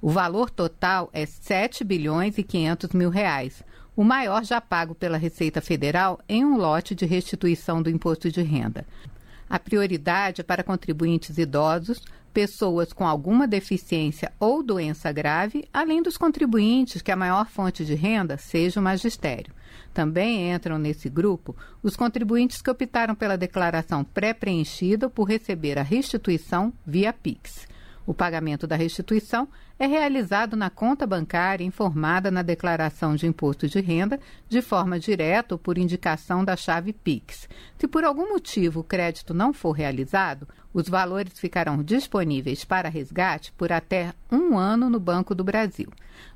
O valor total é 7 bilhões e 500 mil reais, o maior já pago pela Receita Federal em um lote de restituição do imposto de renda. A prioridade é para contribuintes idosos, pessoas com alguma deficiência ou doença grave, além dos contribuintes que a maior fonte de renda seja o magistério. Também entram nesse grupo os contribuintes que optaram pela declaração pré-preenchida por receber a restituição via Pix. O pagamento da restituição é realizado na conta bancária informada na declaração de imposto de renda de forma direta ou por indicação da chave Pix. Se por algum motivo o crédito não for realizado, os valores ficarão disponíveis para resgate por até um ano no Banco do Brasil.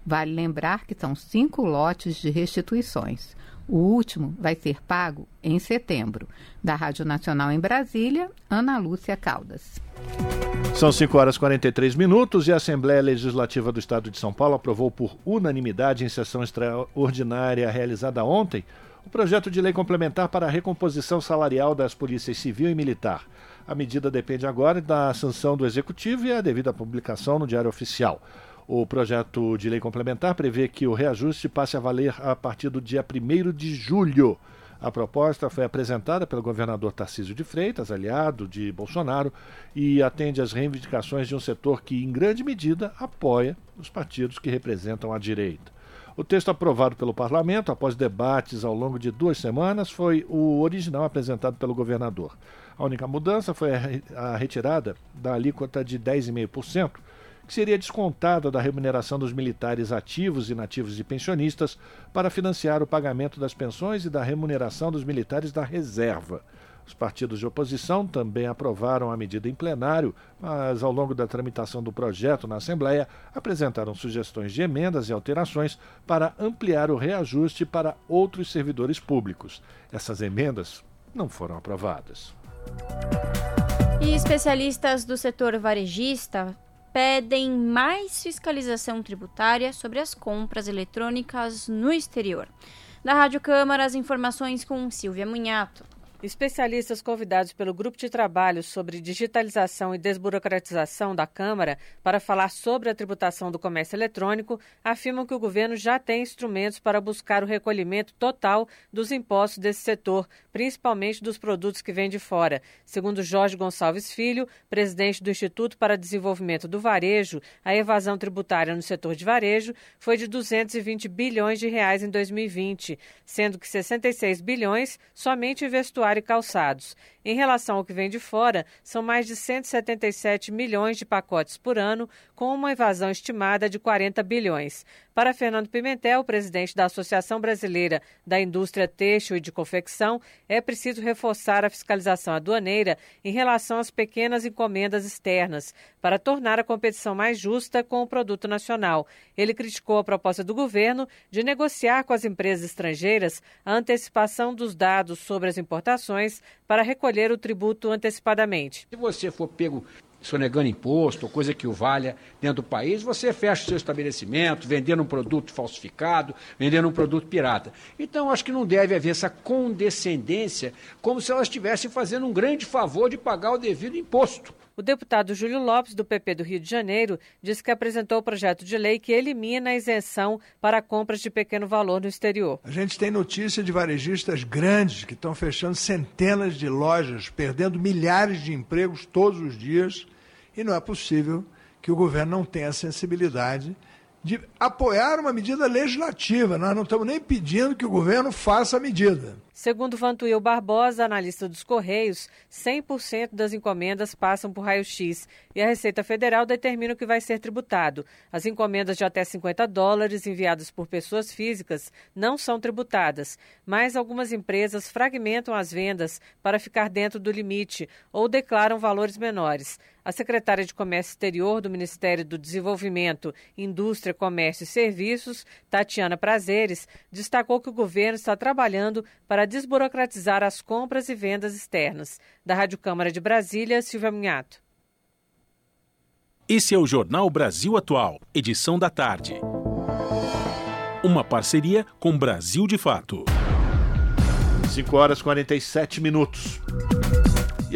Vale lembrar que são cinco lotes de restituições. O último vai ser pago em setembro. Da Rádio Nacional em Brasília, Ana Lúcia Caldas. São 5 horas e 43 minutos e a Assembleia Legislativa do Estado de São Paulo aprovou por unanimidade em sessão extraordinária realizada ontem o projeto de lei complementar para a recomposição salarial das polícias civil e militar. A medida depende agora da sanção do Executivo e a devida publicação no Diário Oficial. O projeto de lei complementar prevê que o reajuste passe a valer a partir do dia 1 de julho. A proposta foi apresentada pelo governador Tarcísio de Freitas, aliado de Bolsonaro, e atende às reivindicações de um setor que, em grande medida, apoia os partidos que representam a direita. O texto aprovado pelo parlamento, após debates ao longo de duas semanas, foi o original apresentado pelo governador. A única mudança foi a retirada da alíquota de 10,5% que seria descontada da remuneração dos militares ativos, inativos e pensionistas para financiar o pagamento das pensões e da remuneração dos militares da reserva. Os partidos de oposição também aprovaram a medida em plenário, mas ao longo da tramitação do projeto na Assembleia apresentaram sugestões de emendas e alterações para ampliar o reajuste para outros servidores públicos. Essas emendas não foram aprovadas. E especialistas do setor varejista pedem mais fiscalização tributária sobre as compras eletrônicas no exterior. Da Rádio Câmara, as informações com Silvia Munhato. Especialistas convidados pelo Grupo de Trabalho sobre Digitalização e Desburocratização da Câmara para falar sobre a tributação do comércio eletrônico afirmam que o governo já tem instrumentos para buscar o recolhimento total dos impostos desse setor, principalmente dos produtos que vêm de fora. Segundo Jorge Gonçalves Filho, presidente do Instituto para Desenvolvimento do Varejo, a evasão tributária no setor de varejo foi de 220 bilhões de reais em 2020, sendo que 66 bilhões somente em vestuário e calçados. Em relação ao que vem de fora, são mais de 177 milhões de pacotes por ano, com uma evasão estimada de 40 bilhões. Para Fernando Pimentel, presidente da Associação Brasileira da Indústria Têxtil e de Confecção, é preciso reforçar a fiscalização aduaneira em relação às pequenas encomendas externas, para tornar a competição mais justa com o produto nacional. Ele criticou a proposta do governo de negociar com as empresas estrangeiras a antecipação dos dados sobre as importações para recolher o tributo antecipadamente. Se você for pego sonegando imposto, coisa que o valha dentro do país, você fecha o seu estabelecimento, vendendo um produto falsificado, vendendo um produto pirata. Então, acho que não deve haver essa condescendência, como se elas estivessem fazendo um grande favor de pagar o devido imposto. O deputado Júlio Lopes, do PP do Rio de Janeiro, disse que apresentou o projeto de lei que elimina a isenção para compras de pequeno valor no exterior. A gente tem notícia de varejistas grandes que estão fechando centenas de lojas, perdendo milhares de empregos todos os dias, e não é possível que o governo não tenha a sensibilidade de apoiar uma medida legislativa. Nós não estamos nem pedindo que o governo faça a medida. Segundo Vantuil Barbosa, analista dos Correios, 100% das encomendas passam por raio-x e a Receita Federal determina o que vai ser tributado. As encomendas de até 50 dólares enviadas por pessoas físicas não são tributadas, mas algumas empresas fragmentam as vendas para ficar dentro do limite ou declaram valores menores. A secretária de Comércio Exterior do Ministério do Desenvolvimento, Indústria, Comércio e Serviços, Tatiana Prazeres, destacou que o governo está trabalhando para desburocratizar as compras e vendas externas. Da Rádio Câmara de Brasília, Silvia Minhato. Esse é o Jornal Brasil Atual, edição da tarde. Uma parceria com Brasil de Fato. 5 horas e 47 minutos.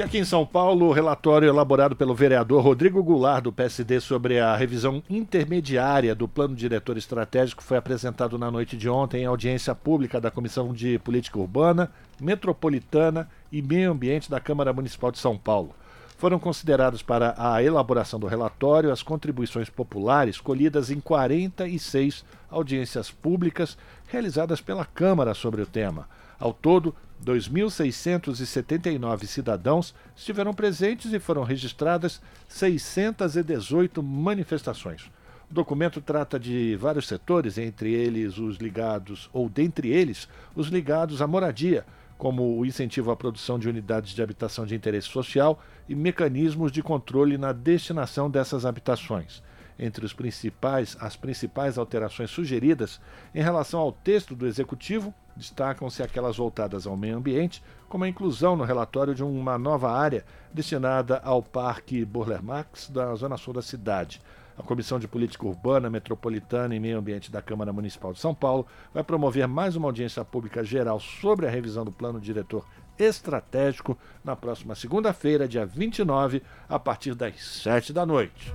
Aqui em São Paulo, o relatório elaborado pelo vereador Rodrigo Goulart, do PSD, sobre a revisão intermediária do Plano Diretor Estratégico foi apresentado na noite de ontem em audiência pública da Comissão de Política Urbana, Metropolitana e Meio Ambiente da Câmara Municipal de São Paulo. Foram considerados para a elaboração do relatório as contribuições populares colhidas em 46 audiências públicas realizadas pela Câmara sobre o tema. Ao todo, 2.679 cidadãos estiveram presentes e foram registradas 618 manifestações. O documento trata de vários setores, entre eles os ligados, ou dentre eles, os ligados à moradia, como o incentivo à produção de unidades de habitação de interesse social e mecanismos de controle na destinação dessas habitações. Entre os principais, as principais alterações sugeridas em relação ao texto do executivo destacam-se aquelas voltadas ao meio ambiente, como a inclusão no relatório de uma nova área destinada ao Parque Burler Marx da zona sul da cidade. A Comissão de Política Urbana, Metropolitana e Meio Ambiente da Câmara Municipal de São Paulo vai promover mais uma audiência pública geral sobre a revisão do plano diretor estratégico na próxima segunda-feira, dia 29, a partir das 7 da noite.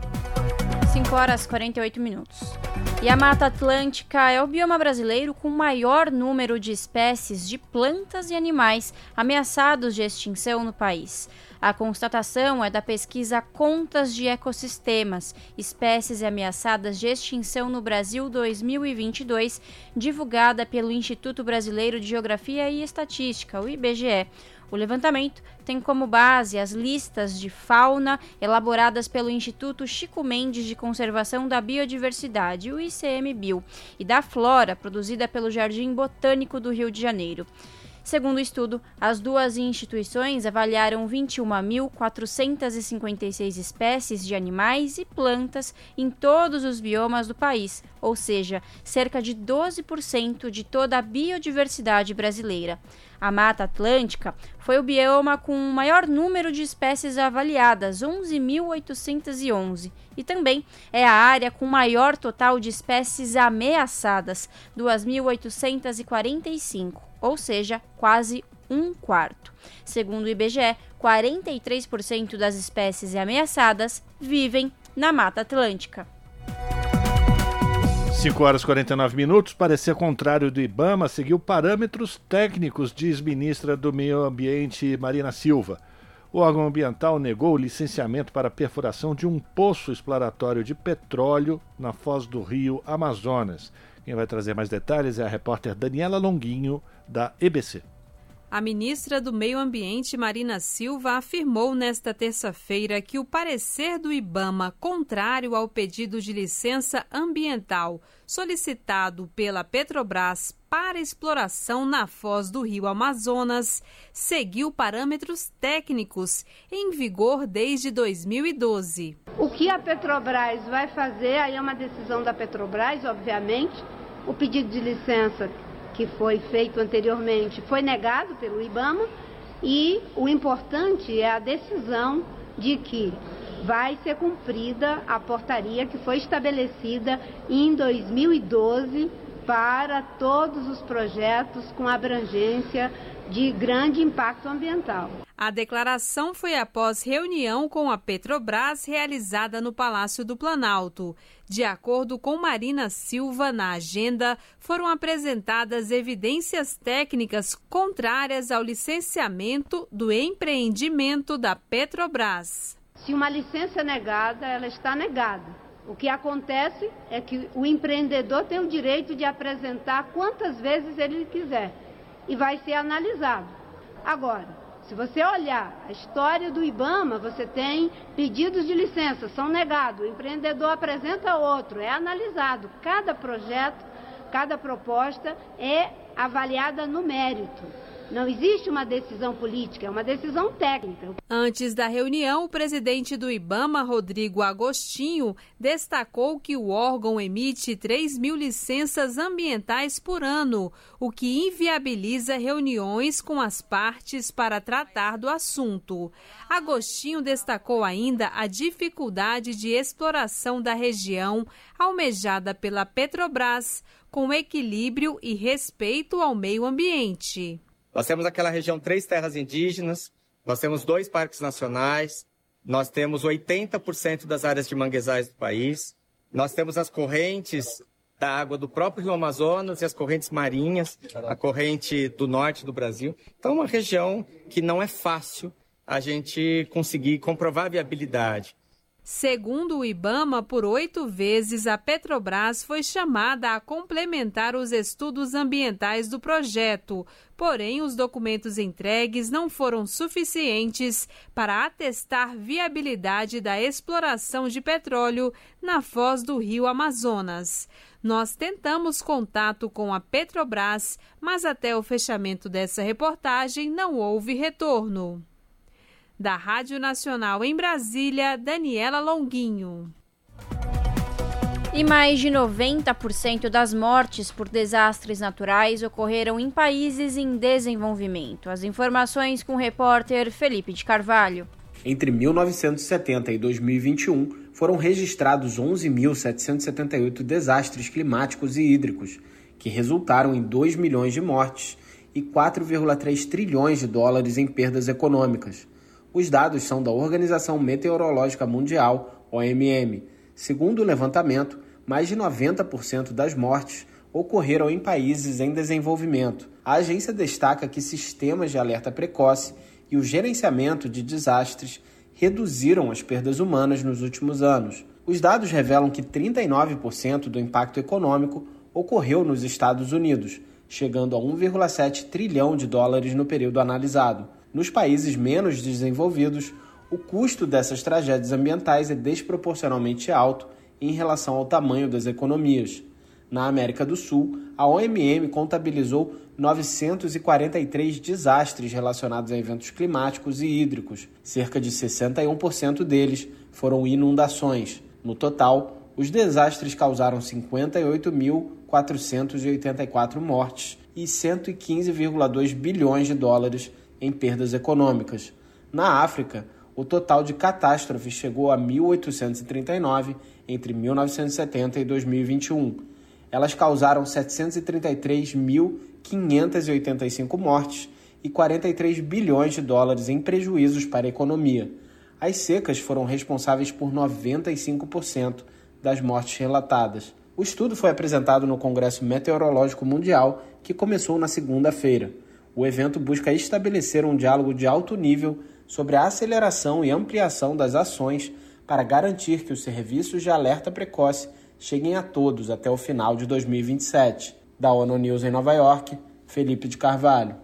5 horas e 48 minutos. E a Mata Atlântica é o bioma brasileiro com maior número de espécies de plantas e animais ameaçados de extinção no país. A constatação é da pesquisa Contas de Ecossistemas, Espécies Ameaçadas de Extinção no Brasil 2022, divulgada pelo Instituto Brasileiro de Geografia e Estatística, o IBGE. O levantamento tem como base as listas de fauna elaboradas pelo Instituto Chico Mendes de Conservação da Biodiversidade, o ICMBio, e da flora produzida pelo Jardim Botânico do Rio de Janeiro. Segundo o estudo, as duas instituições avaliaram 21.456 espécies de animais e plantas em todos os biomas do país, ou seja, cerca de 12% de toda a biodiversidade brasileira. A Mata Atlântica foi o bioma com o maior número de espécies avaliadas, 11.811, e também é a área com maior total de espécies ameaçadas, 2.845, ou seja, quase um quarto. Segundo o IBGE, 43% das espécies ameaçadas vivem na Mata Atlântica. 5 horas e 49 minutos, parecer contrário do Ibama, seguiu parâmetros técnicos, diz ministra do Meio Ambiente Marina Silva. O órgão ambiental negou o licenciamento para a perfuração de um poço exploratório de petróleo na foz do rio Amazonas. Quem vai trazer mais detalhes é a repórter Daniela Longuinho, da EBC. A ministra do Meio Ambiente, Marina Silva, afirmou nesta terça-feira que o parecer do Ibama, contrário ao pedido de licença ambiental solicitado pela Petrobras para exploração na foz do rio Amazonas, seguiu parâmetros técnicos em vigor desde 2012. O que a Petrobras vai fazer, aí é uma decisão da Petrobras, obviamente. O pedido de licença que foi feito anteriormente foi negado pelo IBAMA e o importante é a decisão de que vai ser cumprida a portaria que foi estabelecida em 2012 para todos os projetos com abrangência de grande impacto ambiental. A declaração foi após reunião com a Petrobras realizada no Palácio do Planalto. De acordo com Marina Silva, na agenda foram apresentadas evidências técnicas contrárias ao licenciamento do empreendimento da Petrobras. Se uma licença é negada, ela está negada. O que acontece é que o empreendedor tem o direito de apresentar quantas vezes ele quiser e vai ser analisado. Agora, se você olhar a história do IBAMA, você tem pedidos de licença, são negados, o empreendedor apresenta outro, é analisado. Cada projeto, cada proposta é avaliada no mérito. Não existe uma decisão política, é uma decisão técnica. Antes da reunião, o presidente do Ibama, Rodrigo Agostinho, destacou que o órgão emite 3 mil licenças ambientais por ano, o que inviabiliza reuniões com as partes para tratar do assunto. Agostinho destacou ainda a dificuldade de exploração da região almejada pela Petrobras, com equilíbrio e respeito ao meio ambiente. Nós temos aquela região três terras indígenas, nós temos dois parques nacionais, nós temos 80% das áreas de manguezais do país, nós temos as correntes da água do próprio Rio Amazonas e as correntes marinhas, a corrente do norte do Brasil. Então, é uma região que não é fácil a gente conseguir comprovar a viabilidade. Segundo o Ibama, por oito vezes a Petrobras foi chamada a complementar os estudos ambientais do projeto, porém os documentos entregues não foram suficientes para atestar viabilidade da exploração de petróleo na foz do rio Amazonas. Nós tentamos contato com a Petrobras, mas até o fechamento dessa reportagem não houve retorno. Da Rádio Nacional em Brasília, Daniela Longuinho. E mais de 90% das mortes por desastres naturais ocorreram em países em desenvolvimento. As informações com o repórter Felipe de Carvalho. Entre 1970 e 2021, foram registrados 11.778 desastres climáticos e hídricos, que resultaram em 2 milhões de mortes e 4,3 trilhões de dólares em perdas econômicas. Os dados são da Organização Meteorológica Mundial, OMM. Segundo o levantamento, mais de 90% das mortes ocorreram em países em desenvolvimento. A agência destaca que sistemas de alerta precoce e o gerenciamento de desastres reduziram as perdas humanas nos últimos anos. Os dados revelam que 39% do impacto econômico ocorreu nos Estados Unidos, chegando a 1,7 trilhão de dólares no período analisado. Nos países menos desenvolvidos, o custo dessas tragédias ambientais é desproporcionalmente alto em relação ao tamanho das economias. Na América do Sul, a OMM contabilizou 943 desastres relacionados a eventos climáticos e hídricos. Cerca de 61% deles foram inundações. No total, os desastres causaram 58.484 mortes e 115,2 bilhões de dólares em perdas econômicas. Na África, o total de catástrofes chegou a 1.839 entre 1970 e 2021. Elas causaram 733.585 mortes e 43 bilhões de dólares em prejuízos para a economia. As secas foram responsáveis por 95% das mortes relatadas. O estudo foi apresentado no Congresso Meteorológico Mundial, que começou na segunda-feira. O evento busca estabelecer um diálogo de alto nível sobre a aceleração e ampliação das ações para garantir que os serviços de alerta precoce cheguem a todos até o final de 2027. Da ONU News em Nova York, Felipe de Carvalho.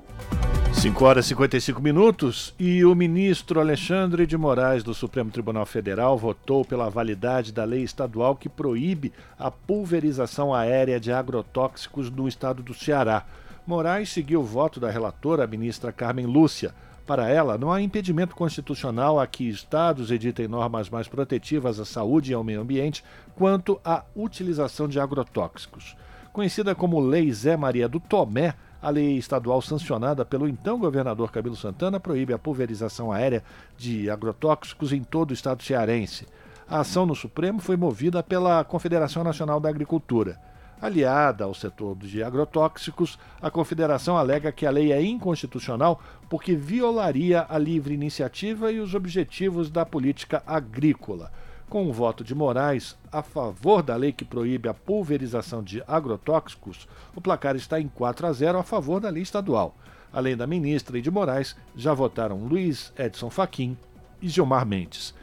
5 horas e 55 minutos e o ministro Alexandre de Moraes do Supremo Tribunal Federal votou pela validade da lei estadual que proíbe a pulverização aérea de agrotóxicos no estado do Ceará. Moraes seguiu o voto da relatora, a ministra Carmen Lúcia. Para ela, não há impedimento constitucional a que estados editem normas mais protetivas à saúde e ao meio ambiente quanto à utilização de agrotóxicos. Conhecida como Lei Zé Maria do Tomé, a lei estadual sancionada pelo então governador Camilo Santana proíbe a pulverização aérea de agrotóxicos em todo o estado cearense. A ação no Supremo foi movida pela Confederação Nacional da Agricultura. Aliada ao setor de agrotóxicos, a Confederação alega que a lei é inconstitucional porque violaria a livre iniciativa e os objetivos da política agrícola. Com o voto de Moraes a favor da lei que proíbe a pulverização de agrotóxicos, o placar está em 4 a 0 a favor da lei estadual. Além da ministra e de Moraes, já votaram Luiz Edson Fachin e Gilmar Mendes.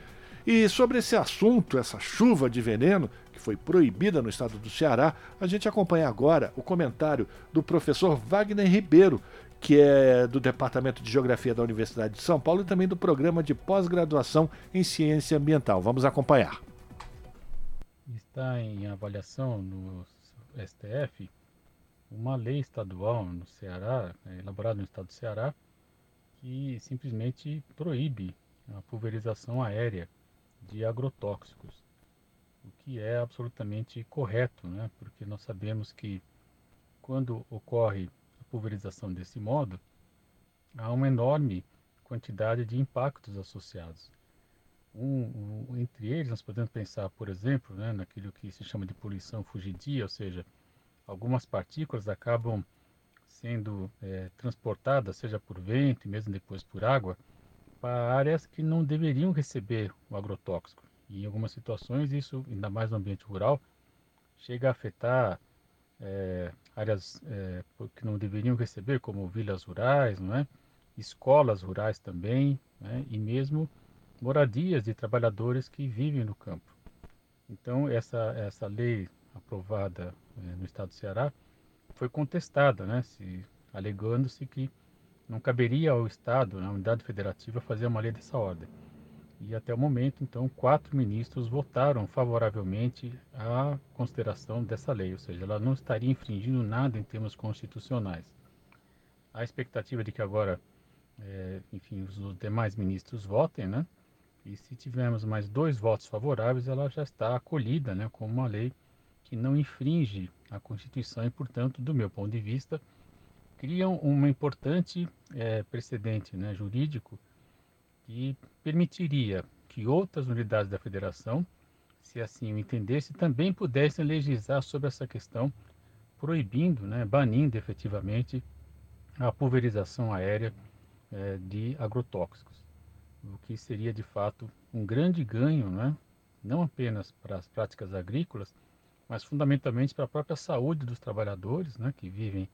E sobre esse assunto, essa chuva de veneno, que foi proibida no estado do Ceará, a gente acompanha agora o comentário do professor Wagner Ribeiro, que é do Departamento de Geografia da Universidade de São Paulo e também do Programa de Pós-Graduação em Ciência Ambiental. Vamos acompanhar. Está em avaliação no STF uma lei estadual no Ceará, é, elaborada no estado do Ceará, que simplesmente proíbe a pulverização aérea de agrotóxicos, o que é absolutamente correto, né? porque nós sabemos que quando ocorre pulverização desse modo, há uma enorme quantidade de impactos associados. Um, um, entre eles, nós podemos pensar, por exemplo, né, naquilo que se chama de poluição fugidia, ou seja, algumas partículas acabam sendo é, transportadas, seja por vento e mesmo depois por água, para áreas que não deveriam receber o agrotóxico. E em algumas situações, isso, ainda mais no ambiente rural, chega a afetar é, áreas é, que não deveriam receber, como vilas rurais, não é? escolas rurais também, né? e mesmo moradias de trabalhadores que vivem no campo. Então, essa, essa lei aprovada é, no estado do Ceará foi contestada, né? se, alegando-se que não caberia ao Estado, na unidade federativa, fazer uma lei dessa ordem. E até o momento, então, quatro ministros votaram favoravelmente à consideração dessa lei, ou seja, ela não estaria infringindo nada em termos constitucionais. A expectativa de que agora, é, enfim, os demais ministros votem, né? E se tivermos mais dois votos favoráveis, ela já está acolhida, né, como uma lei que não infringe a Constituição e, portanto, do meu ponto de vista, criam um importante é, precedente né, jurídico que permitiria que outras unidades da federação, se assim o entendesse, também pudessem legislar sobre essa questão, proibindo, né, banindo efetivamente a pulverização aérea é, de agrotóxicos, o que seria de fato um grande ganho, né, não apenas para as práticas agrícolas, mas fundamentalmente para a própria saúde dos trabalhadores né, que vivem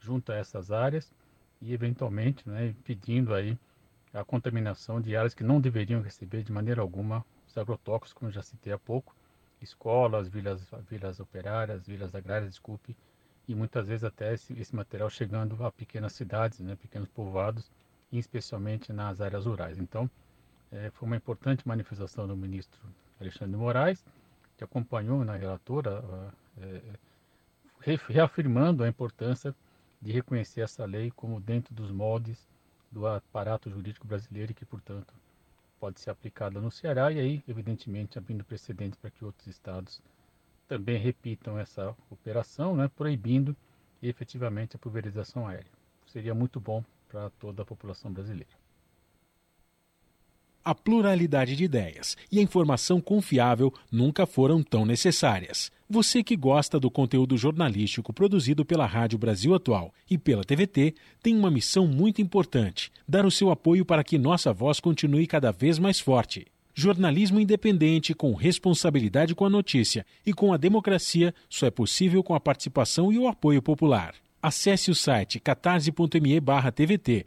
junto a essas áreas e eventualmente né, pedindo aí a contaminação de áreas que não deveriam receber de maneira alguma os agrotóxicos, como já citei há pouco, escolas, vilas, vilas operárias, vilas agrárias, desculpe, e muitas vezes até esse, esse material chegando a pequenas cidades, né, pequenos povoados, e especialmente nas áreas rurais. Então, é, foi uma importante manifestação do ministro Alexandre de Moraes, que acompanhou na relatora, é, reafirmando a importância de reconhecer essa lei como dentro dos moldes do aparato jurídico brasileiro e que, portanto, pode ser aplicada no Ceará e aí, evidentemente, abrindo precedentes para que outros estados também repitam essa operação, né, proibindo efetivamente a pulverização aérea. Seria muito bom para toda a população brasileira. A pluralidade de ideias e a informação confiável nunca foram tão necessárias. Você que gosta do conteúdo jornalístico produzido pela Rádio Brasil Atual e pela TVT tem uma missão muito importante: dar o seu apoio para que nossa voz continue cada vez mais forte. Jornalismo independente, com responsabilidade com a notícia e com a democracia, só é possível com a participação e o apoio popular. Acesse o site catarse.me/tvt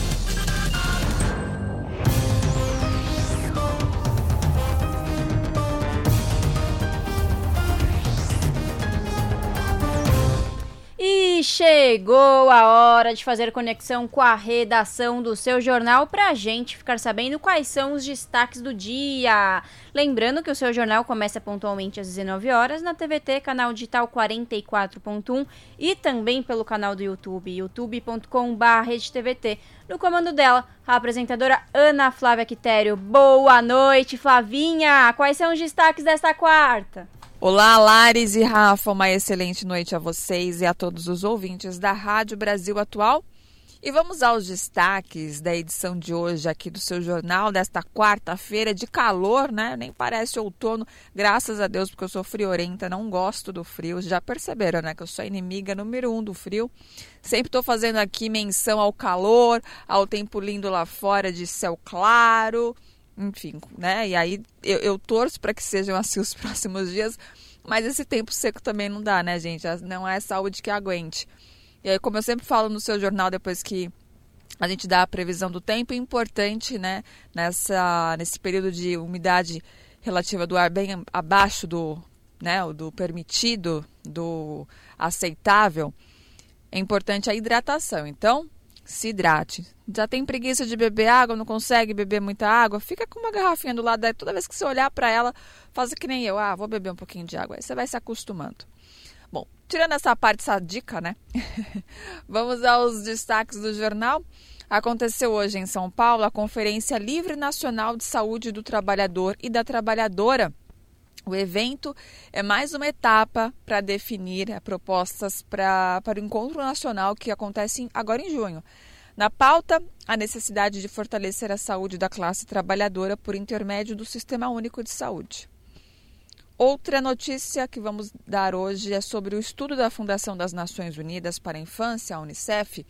chegou a hora de fazer conexão com a redação do seu jornal para a gente ficar sabendo quais são os destaques do dia. Lembrando que o seu jornal começa pontualmente às 19 horas na TVT, canal digital 44.1 e também pelo canal do YouTube, youtube.com/tvt. No comando dela, a apresentadora Ana Flávia Quitério. Boa noite, Flavinha! Quais são os destaques desta quarta? Olá, Lares e Rafa, uma excelente noite a vocês e a todos os ouvintes da Rádio Brasil Atual. E vamos aos destaques da edição de hoje aqui do seu jornal, desta quarta-feira de calor, né? Nem parece outono, graças a Deus, porque eu sou friorenta, não gosto do frio. Já perceberam, né? Que eu sou inimiga número um do frio. Sempre estou fazendo aqui menção ao calor, ao tempo lindo lá fora de céu claro enfim, né? E aí eu, eu torço para que sejam assim os próximos dias, mas esse tempo seco também não dá, né, gente? Não é saúde que aguente. E aí, como eu sempre falo no seu jornal, depois que a gente dá a previsão do tempo, é importante, né, nessa, nesse período de umidade relativa do ar bem abaixo do, né, do permitido, do aceitável, é importante a hidratação. Então, se hidrate. Já tem preguiça de beber água, não consegue beber muita água? Fica com uma garrafinha do lado. Daí, toda vez que você olhar para ela, faça que nem eu. Ah, vou beber um pouquinho de água. Aí você vai se acostumando. Bom, tirando essa parte, essa dica, né? Vamos aos destaques do jornal. Aconteceu hoje em São Paulo a Conferência Livre Nacional de Saúde do Trabalhador e da Trabalhadora. O evento é mais uma etapa para definir eh, propostas pra, para o encontro nacional que acontece agora em junho. Na pauta, a necessidade de fortalecer a saúde da classe trabalhadora por intermédio do Sistema Único de Saúde. Outra notícia que vamos dar hoje é sobre o estudo da Fundação das Nações Unidas para a Infância, a Unicef,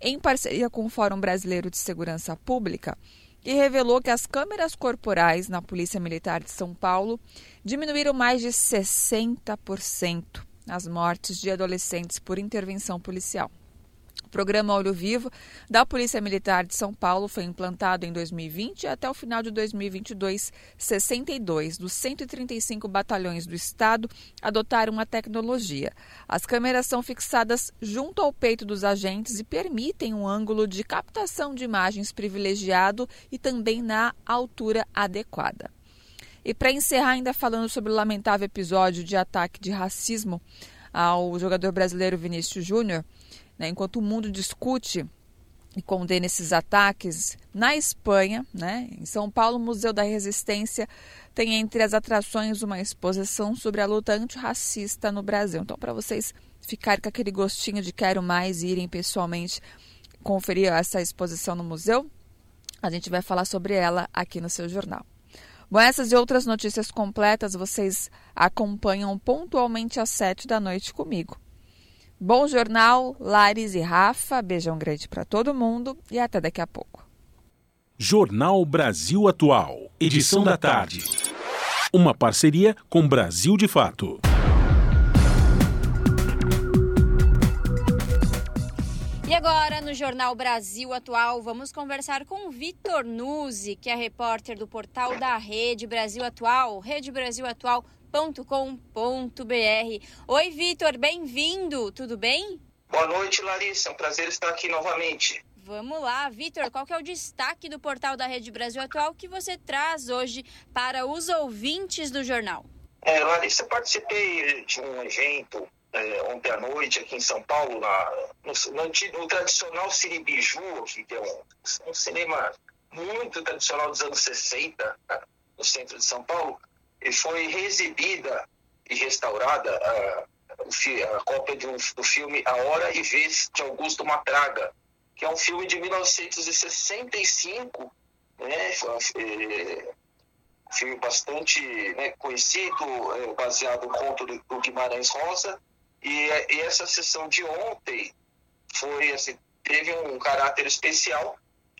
em parceria com o Fórum Brasileiro de Segurança Pública, que revelou que as câmeras corporais na Polícia Militar de São Paulo diminuíram mais de 60% as mortes de adolescentes por intervenção policial. O programa Olho Vivo da Polícia Militar de São Paulo foi implantado em 2020 e até o final de 2022, 62 dos 135 batalhões do estado adotaram a tecnologia. As câmeras são fixadas junto ao peito dos agentes e permitem um ângulo de captação de imagens privilegiado e também na altura adequada. E para encerrar, ainda falando sobre o lamentável episódio de ataque de racismo ao jogador brasileiro Vinícius Júnior, né? Enquanto o mundo discute e condena esses ataques, na Espanha, né, em São Paulo, o Museu da Resistência tem entre as atrações uma exposição sobre a luta antirracista no Brasil. Então, para vocês ficarem com aquele gostinho de quero mais e irem pessoalmente conferir essa exposição no museu, a gente vai falar sobre ela aqui no seu jornal. Bom, essas e outras notícias completas vocês acompanham pontualmente às sete da noite comigo. Bom jornal, Lares e Rafa. Beijão grande para todo mundo e até daqui a pouco. Jornal Brasil Atual, edição da tarde. Uma parceria com Brasil de Fato. Agora, no Jornal Brasil Atual, vamos conversar com Vitor Nuzzi, que é repórter do portal da Rede Brasil Atual, redebrasilatual.com.br. Oi, Vitor, bem-vindo, tudo bem? Boa noite, Larissa, é um prazer estar aqui novamente. Vamos lá, Vitor, qual que é o destaque do portal da Rede Brasil Atual que você traz hoje para os ouvintes do jornal? É, Larissa, participei de um evento é, ontem à noite aqui em São Paulo, na, no, no, no tradicional Cine Biju, que é um, um, cinema muito tradicional dos anos 60, né, no centro de São Paulo, e foi reexibida e restaurada a, a cópia de um, do filme A Hora e Vez, de Augusto Matraga, que é um filme de 1965, né, é, filme bastante né, conhecido, é, baseado no conto do Guimarães Rosa, e, e essa sessão de ontem foi assim, teve um caráter especial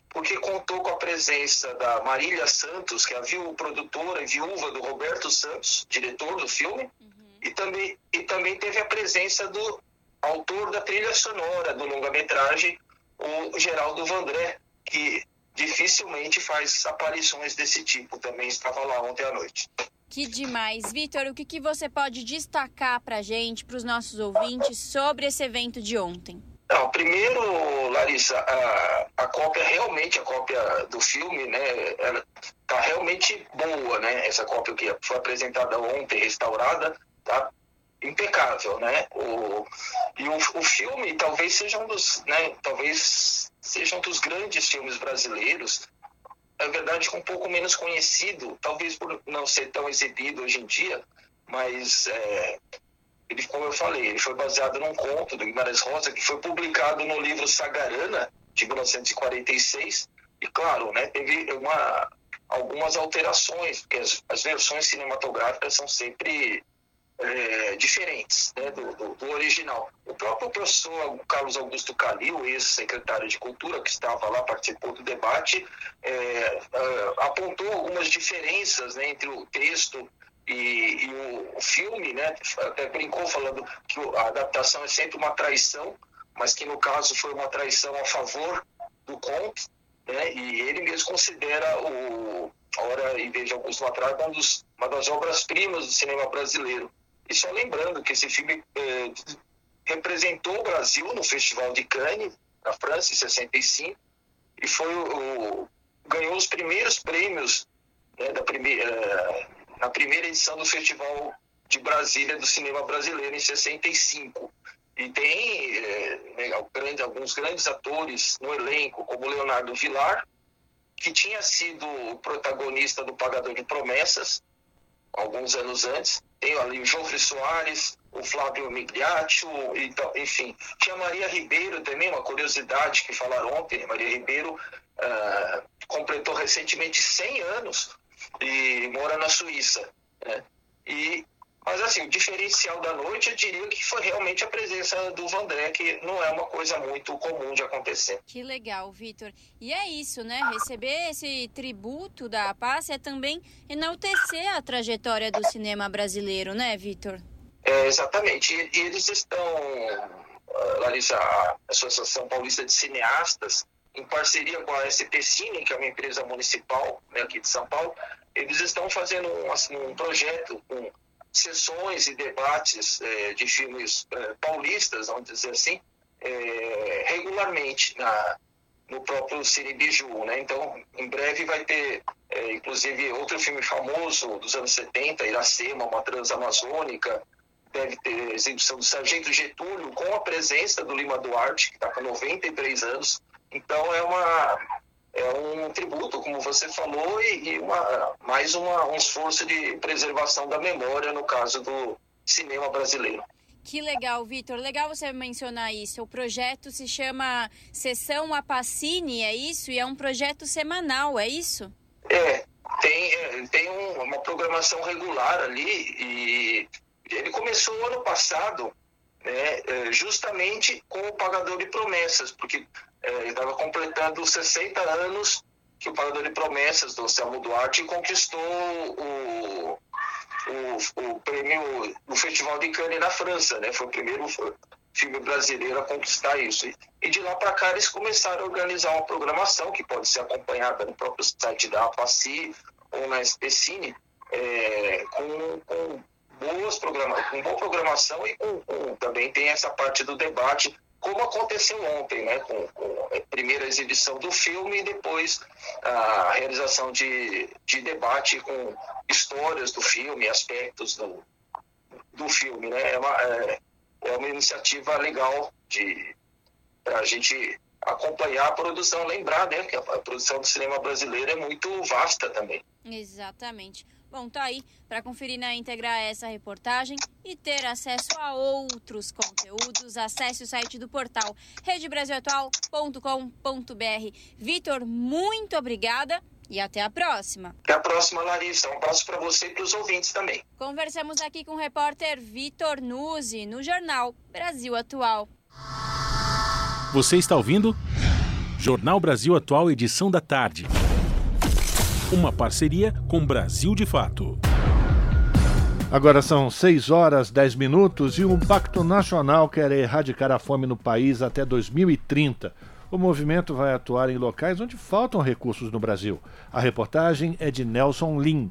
porque contou com a presença da Marília Santos, que é a viu, produtora e viúva do Roberto Santos, diretor do filme, uhum. e, também, e também teve a presença do autor da trilha sonora do longa-metragem, o Geraldo Vandré, que dificilmente faz aparições desse tipo, também estava lá ontem à noite. Que demais. Vitor, o que, que você pode destacar para a gente, para os nossos ouvintes, sobre esse evento de ontem? Não, primeiro, Larissa, a, a cópia, realmente, a cópia do filme, né, ela tá realmente boa, né? Essa cópia que foi apresentada ontem, restaurada, tá impecável, né? O, e o, o filme talvez seja um dos, né, talvez seja um dos grandes filmes brasileiros é verdade, um pouco menos conhecido, talvez por não ser tão exibido hoje em dia, mas é, ele, como eu falei, ele foi baseado num conto do Guimarães Rosa que foi publicado no livro Sagarana, de 1946, e claro, né, teve uma, algumas alterações, porque as, as versões cinematográficas são sempre é, diferentes né, do, do, do, original. O próprio professor Carlos Augusto Calil, ex-secretário de Cultura, que estava lá, participou do debate, é, é, apontou algumas diferenças né, entre o texto e, e o, filme, né, até brincou falando que a adaptação é sempre uma traição, mas que no caso foi uma traição a favor do conto, né, e ele mesmo considera o Hora e Veja Augusto Matraga um uma das obras-primas do cinema brasileiro. E só lembrando que esse filme é, representou o Brasil no Festival de Cannes, na França, em 65, e foi o, o ganhou os primeiros prêmios né, da primeira, é, na primeira edição do Festival de Brasília do Cinema Brasileiro, em 65. E tem é, né, alguns grandes atores no elenco, como Leonardo Vilar, que tinha sido o protagonista do Pagador de Promessas, alguns anos antes. Tem ali o Jofre Soares, o Flávio Migliaccio, então, enfim. Tinha Maria Ribeiro também, uma curiosidade que falaram ontem. Maria Ribeiro uh, completou recentemente 100 anos e mora na Suíça. Né? E mas assim, o diferencial da noite eu diria que foi realmente a presença do Vandré, que não é uma coisa muito comum de acontecer. Que legal, Vitor. E é isso, né? Receber esse tributo da paz é também enaltecer a trajetória do cinema brasileiro, né, Vitor? É, exatamente. E, e eles estão, ah, Larissa, a Associação Paulista de Cineastas, em parceria com a SP Cine, que é uma empresa municipal né, aqui de São Paulo, eles estão fazendo um, assim, um projeto, um sessões e debates é, de filmes é, paulistas, vamos dizer assim, é, regularmente na, no próprio Cine Biju, né? Então, em breve vai ter, é, inclusive, outro filme famoso dos anos 70, Iracema, uma transamazônica, deve ter exibição do Sargento Getúlio, com a presença do Lima Duarte, que está com 93 anos. Então, é uma é um tributo, como você falou, e, e uma, mais uma, um esforço de preservação da memória, no caso do cinema brasileiro. Que legal, Vitor. Legal você mencionar isso. O projeto se chama Sessão Apacine, é isso? E é um projeto semanal, é isso? É, tem, é, tem um, uma programação regular ali e ele começou ano passado, né, é, justamente com o Pagador de Promessas, porque é, estava completando 60 anos que o Pagador de Promessas do Selmo Duarte conquistou o, o, o prêmio no Festival de Cannes na França, né? Foi o primeiro filme brasileiro a conquistar isso. E, e de lá para cá eles começaram a organizar uma programação que pode ser acompanhada no próprio site da APACI ou na SPCine, é, com, com boas programa, com boa programação e com, com, também tem essa parte do debate, como aconteceu ontem, né, com, com, a primeira exibição do filme e depois a realização de, de debate com histórias do filme, aspectos do, do filme, né, é uma, é, é uma iniciativa legal de a gente acompanhar a produção, lembrar, né, que a produção do cinema brasileiro é muito vasta também. Exatamente. Bom, tá aí para conferir na íntegra essa reportagem e ter acesso a outros conteúdos. Acesse o site do portal redebrasilatual.com.br. Vitor, muito obrigada e até a próxima. Até a próxima, Larissa. Um abraço para você e para os ouvintes também. Conversamos aqui com o repórter Vitor Nuzzi no jornal Brasil Atual. Você está ouvindo? Jornal Brasil Atual, edição da tarde. Uma parceria com Brasil de Fato. Agora são 6 horas 10 minutos e um pacto nacional quer erradicar a fome no país até 2030. O movimento vai atuar em locais onde faltam recursos no Brasil. A reportagem é de Nelson Lim.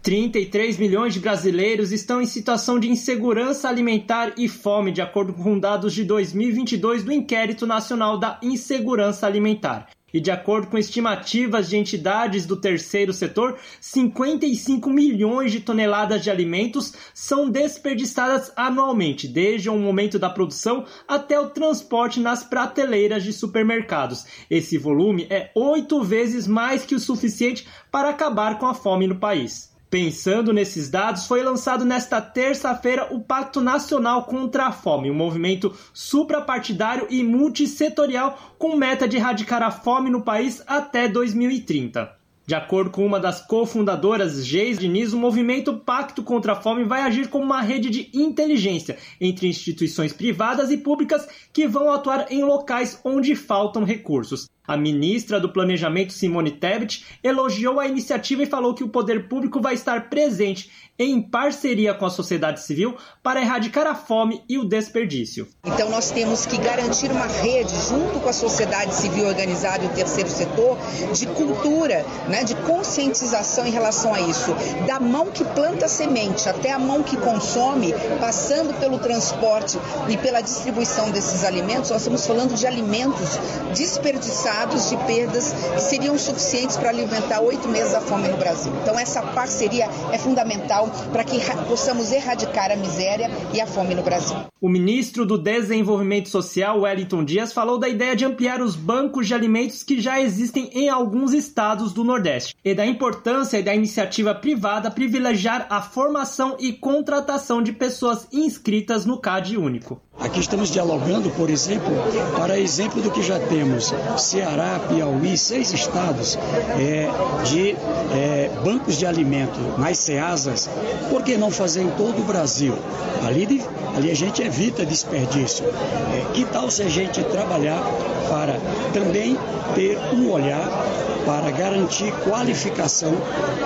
33 milhões de brasileiros estão em situação de insegurança alimentar e fome, de acordo com dados de 2022 do Inquérito Nacional da Insegurança Alimentar. E de acordo com estimativas de entidades do terceiro setor, 55 milhões de toneladas de alimentos são desperdiçadas anualmente, desde o momento da produção até o transporte nas prateleiras de supermercados. Esse volume é oito vezes mais que o suficiente para acabar com a fome no país. Pensando nesses dados, foi lançado nesta terça-feira o Pacto Nacional contra a Fome, um movimento suprapartidário e multissetorial com meta de erradicar a fome no país até 2030. De acordo com uma das cofundadoras, Geis Diniz, o movimento Pacto contra a Fome vai agir como uma rede de inteligência entre instituições privadas e públicas que vão atuar em locais onde faltam recursos. A ministra do Planejamento, Simone Tebet, elogiou a iniciativa e falou que o poder público vai estar presente em parceria com a sociedade civil para erradicar a fome e o desperdício. Então nós temos que garantir uma rede junto com a sociedade civil organizada e o terceiro setor de cultura, né, de conscientização em relação a isso, da mão que planta semente até a mão que consome, passando pelo transporte e pela distribuição desses alimentos, nós estamos falando de alimentos desperdiçados de perdas que seriam suficientes para alimentar oito meses da fome no Brasil. Então essa parceria é fundamental para que possamos erradicar a miséria e a fome no Brasil. O ministro do Desenvolvimento Social, Wellington Dias, falou da ideia de ampliar os bancos de alimentos que já existem em alguns estados do Nordeste e da importância da iniciativa privada privilegiar a formação e contratação de pessoas inscritas no CAD único. Aqui estamos dialogando, por exemplo, para exemplo do que já temos: Ceará, Piauí, seis estados é, de é, bancos de alimento, mais CEASAS, por que não fazer em todo o Brasil? Ali, ali a gente evita desperdício. É, que tal se a gente trabalhar para também ter um olhar para garantir qualificação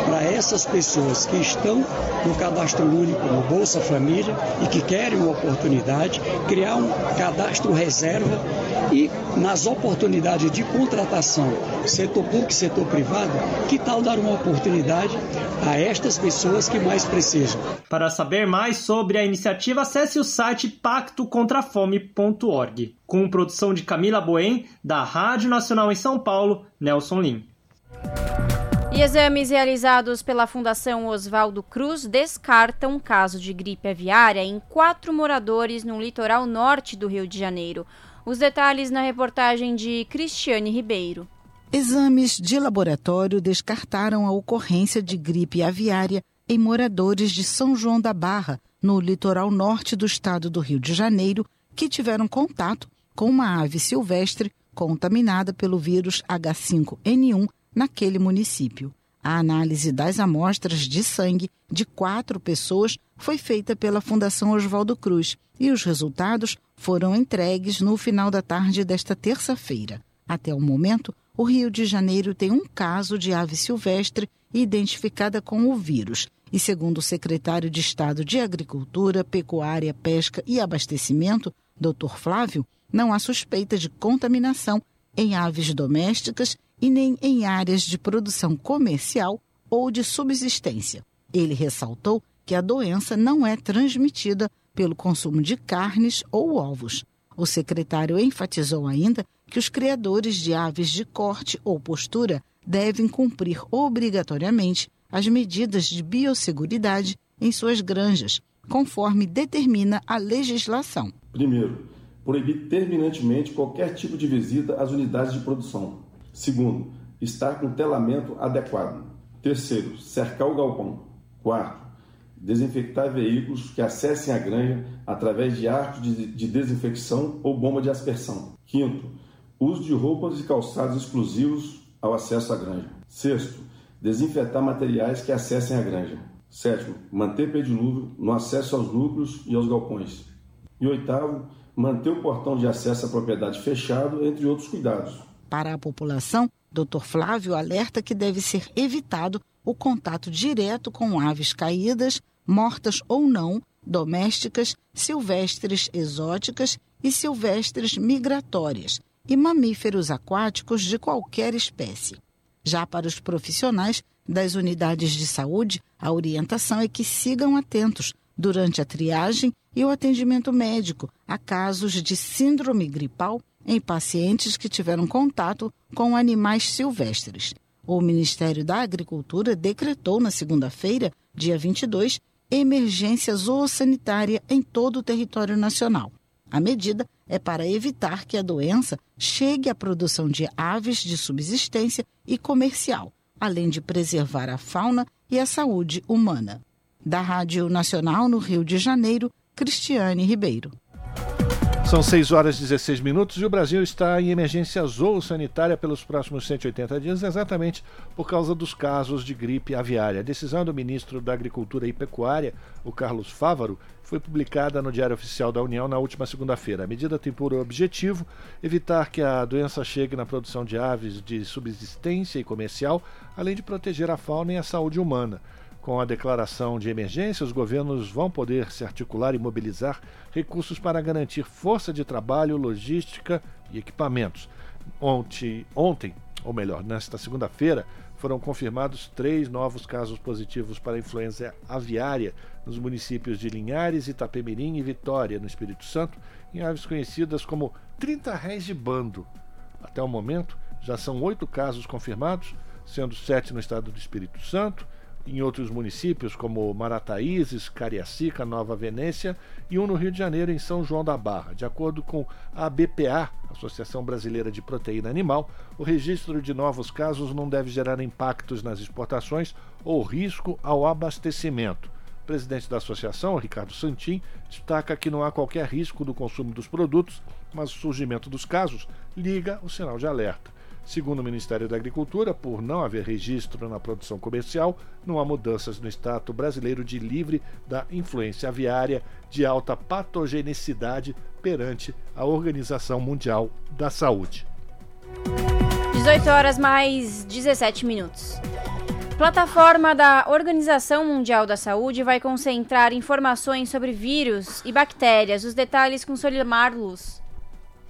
para essas pessoas que estão no cadastro único no Bolsa Família e que querem uma oportunidade, criar um cadastro reserva e nas oportunidades de contratação, setor público e setor privado, que tal dar uma oportunidade a estas pessoas que mais precisam? Para saber mais sobre a iniciativa, acesse o site pactocontrafome.org. Com produção de Camila Boen, da Rádio Nacional em São Paulo, Nelson Lim. E exames realizados pela Fundação Oswaldo Cruz descartam um caso de gripe aviária em quatro moradores no litoral norte do Rio de Janeiro. Os detalhes na reportagem de Cristiane Ribeiro. Exames de laboratório descartaram a ocorrência de gripe aviária em moradores de São João da Barra, no litoral norte do estado do Rio de Janeiro, que tiveram contato com uma ave silvestre contaminada pelo vírus H5N1 naquele município. A análise das amostras de sangue de quatro pessoas foi feita pela Fundação Oswaldo Cruz e os resultados foram entregues no final da tarde desta terça-feira. Até o momento, o Rio de Janeiro tem um caso de ave silvestre identificada com o vírus. E segundo o secretário de Estado de Agricultura, Pecuária, Pesca e Abastecimento, Dr. Flávio, não há suspeita de contaminação em aves domésticas e nem em áreas de produção comercial ou de subsistência. Ele ressaltou que a doença não é transmitida pelo consumo de carnes ou ovos. O secretário enfatizou ainda que os criadores de aves de corte ou postura devem cumprir obrigatoriamente as medidas de biosseguridade em suas granjas, conforme determina a legislação. Primeiro, proibir terminantemente qualquer tipo de visita às unidades de produção. Segundo, estar com telamento adequado. Terceiro, cercar o galpão. Quarto, desinfectar veículos que acessem a granja através de arcos de, de desinfecção ou bomba de aspersão. Quinto, uso de roupas e calçados exclusivos ao acesso à granja. Sexto, desinfetar materiais que acessem a granja. Sétimo, manter pedilúvio no acesso aos núcleos e aos galpões. E oitavo, manter o portão de acesso à propriedade fechado, entre outros cuidados. Para a população, Dr. Flávio alerta que deve ser evitado o contato direto com aves caídas, mortas ou não, domésticas, silvestres exóticas e silvestres migratórias, e mamíferos aquáticos de qualquer espécie. Já para os profissionais das unidades de saúde, a orientação é que sigam atentos durante a triagem e o atendimento médico a casos de síndrome gripal em pacientes que tiveram contato com animais silvestres. O Ministério da Agricultura decretou na segunda-feira, dia 22, emergência zoossanitária em todo o território nacional. A medida é para evitar que a doença chegue à produção de aves de subsistência e comercial, além de preservar a fauna e a saúde humana. Da Rádio Nacional no Rio de Janeiro, Cristiane Ribeiro. São 6 horas e 16 minutos e o Brasil está em emergência zoossanitária pelos próximos 180 dias, exatamente por causa dos casos de gripe aviária. A decisão do ministro da Agricultura e Pecuária, o Carlos Fávaro, foi publicada no Diário Oficial da União na última segunda-feira. A medida tem por objetivo evitar que a doença chegue na produção de aves de subsistência e comercial, além de proteger a fauna e a saúde humana. Com a declaração de emergência, os governos vão poder se articular e mobilizar recursos para garantir força de trabalho, logística e equipamentos. Ontem, ontem ou melhor, nesta segunda-feira, foram confirmados três novos casos positivos para influenza aviária nos municípios de Linhares, Itapemirim e Vitória, no Espírito Santo, em aves conhecidas como 30 réis de bando. Até o momento, já são oito casos confirmados, sendo sete no estado do Espírito Santo, em outros municípios como Marataízes, Cariacica, Nova Venécia e um no Rio de Janeiro, em São João da Barra. De acordo com a BPA, Associação Brasileira de Proteína Animal, o registro de novos casos não deve gerar impactos nas exportações ou risco ao abastecimento. O presidente da associação, Ricardo Santin, destaca que não há qualquer risco do consumo dos produtos, mas o surgimento dos casos liga o sinal de alerta. Segundo o Ministério da Agricultura, por não haver registro na produção comercial, não há mudanças no status brasileiro de livre da influência aviária de alta patogenicidade perante a Organização Mundial da Saúde. 18 horas mais 17 minutos. Plataforma da Organização Mundial da Saúde vai concentrar informações sobre vírus e bactérias. Os detalhes com Solimar Luz.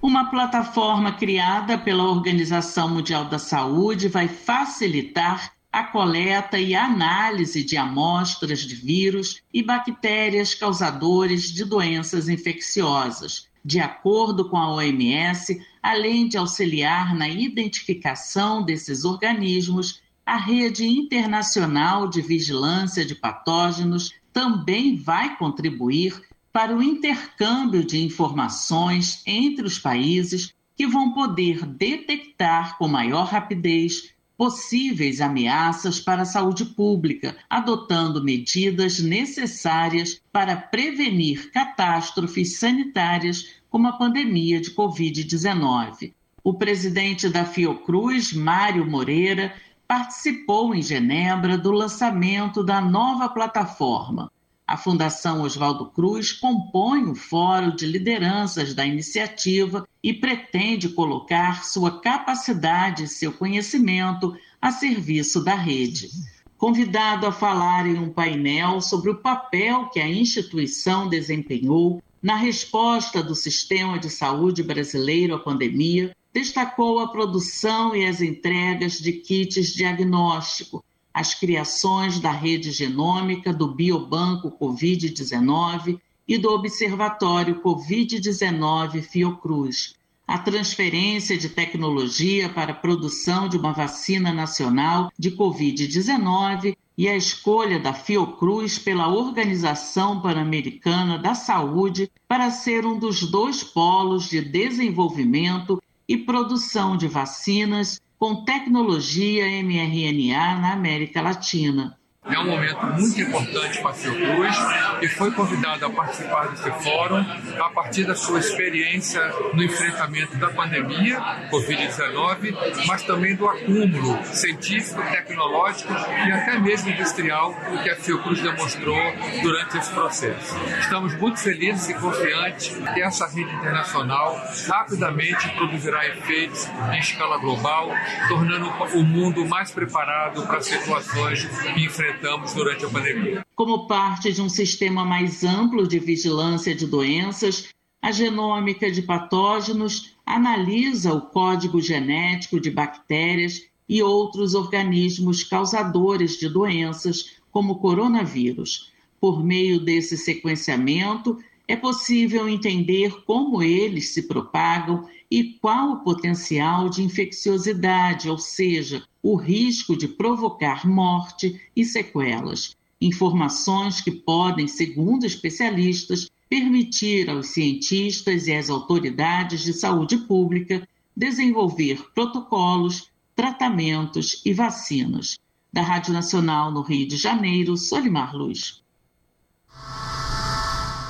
Uma plataforma criada pela Organização Mundial da Saúde vai facilitar a coleta e análise de amostras de vírus e bactérias causadores de doenças infecciosas, de acordo com a OMS, além de auxiliar na identificação desses organismos, a rede internacional de vigilância de patógenos também vai contribuir para o intercâmbio de informações entre os países que vão poder detectar com maior rapidez possíveis ameaças para a saúde pública, adotando medidas necessárias para prevenir catástrofes sanitárias como a pandemia de Covid-19. O presidente da Fiocruz, Mário Moreira, participou em Genebra do lançamento da nova plataforma. A Fundação Oswaldo Cruz compõe o fórum de lideranças da iniciativa e pretende colocar sua capacidade e seu conhecimento a serviço da rede. Convidado a falar em um painel sobre o papel que a instituição desempenhou Na resposta do sistema de saúde brasileiro à pandemia, destacou a produção e as entregas de kits diagnóstico, as criações da rede genômica do Biobanco Covid-19 e do Observatório Covid-19 Fiocruz, a transferência de tecnologia para a produção de uma vacina nacional de Covid-19 e a escolha da Fiocruz pela Organização Pan-Americana da Saúde para ser um dos dois polos de desenvolvimento e produção de vacinas com tecnologia mRNA na América Latina. É um momento muito importante para a Fiocruz e foi convidado a participar desse fórum a partir da sua experiência no enfrentamento da pandemia Covid-19, mas também do acúmulo científico, tecnológico e até mesmo industrial que a Fiocruz demonstrou durante esse processo. Estamos muito felizes e confiantes que essa rede internacional rapidamente produzirá efeitos em escala global, tornando o mundo mais preparado para situações que enfrentamos enfrentamos durante a pandemia. Como parte de um sistema mais amplo de vigilância de doenças, a genômica de patógenos analisa o código genético de bactérias e outros organismos causadores de doenças, como o coronavírus. Por meio desse sequenciamento, é possível entender como eles se propagam e qual o potencial de infecciosidade, ou seja, o risco de provocar morte e sequelas. Informações que podem, segundo especialistas, permitir aos cientistas e às autoridades de saúde pública desenvolver protocolos, tratamentos e vacinas. Da Rádio Nacional no Rio de Janeiro, Solimar Luz.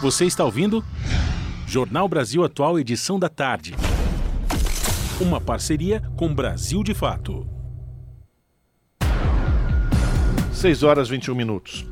Você está ouvindo? Jornal Brasil Atual, edição da tarde. Uma parceria com Brasil de Fato. 6 horas 21 minutos.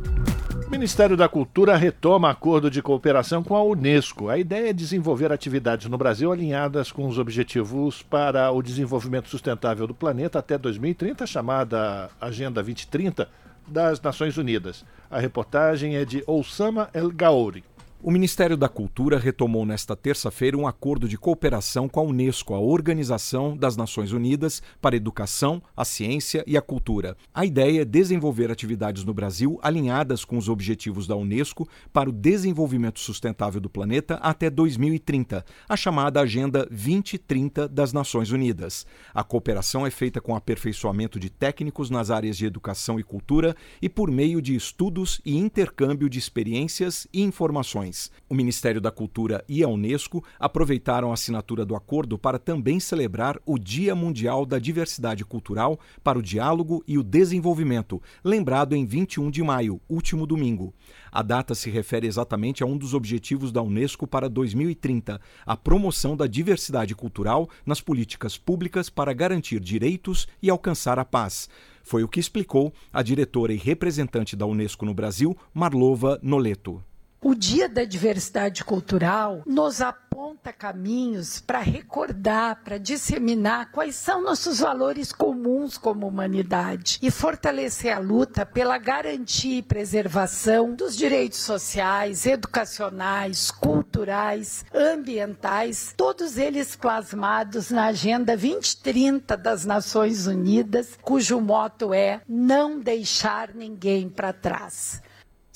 O Ministério da Cultura retoma acordo de cooperação com a Unesco. A ideia é desenvolver atividades no Brasil alinhadas com os objetivos para o desenvolvimento sustentável do planeta até 2030, chamada Agenda 2030 das Nações Unidas. A reportagem é de Oussama El Gaouri. O Ministério da Cultura retomou nesta terça-feira um acordo de cooperação com a Unesco, a Organização das Nações Unidas para a Educação, a Ciência e a Cultura. A ideia é desenvolver atividades no Brasil alinhadas com os objetivos da Unesco para o desenvolvimento sustentável do planeta até 2030, a chamada Agenda 2030 das Nações Unidas. A cooperação é feita com aperfeiçoamento de técnicos nas áreas de educação e cultura e por meio de estudos e intercâmbio de experiências e informações. O Ministério da Cultura e a Unesco aproveitaram a assinatura do acordo para também celebrar o Dia Mundial da Diversidade Cultural para o Diálogo e o Desenvolvimento, lembrado em 21 de maio, último domingo. A data se refere exatamente a um dos objetivos da Unesco para 2030, a promoção da diversidade cultural nas políticas públicas para garantir direitos e alcançar a paz. Foi o que explicou a diretora e representante da Unesco no Brasil, Marlova Noleto. O Dia da Diversidade Cultural nos aponta caminhos para recordar, para disseminar quais são nossos valores comuns como humanidade e fortalecer a luta pela garantia e preservação dos direitos sociais, educacionais, culturais, ambientais, todos eles plasmados na Agenda 2030 das Nações Unidas, cujo moto é não deixar ninguém para trás.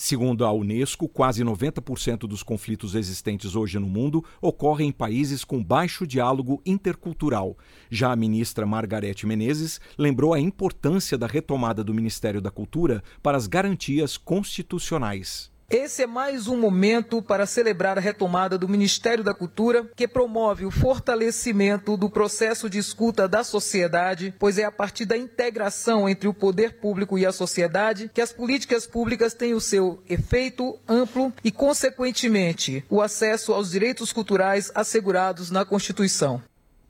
Segundo a Unesco, quase 90% dos conflitos existentes hoje no mundo ocorrem em países com baixo diálogo intercultural. Já a ministra Margarete Menezes lembrou a importância da retomada do Ministério da Cultura para as garantias constitucionais. Esse é mais um momento para celebrar a retomada do Ministério da Cultura, que promove o fortalecimento do processo de escuta da sociedade, pois é a partir da integração entre o poder público e a sociedade que as políticas públicas têm o seu efeito amplo e, consequentemente, o acesso aos direitos culturais assegurados na Constituição.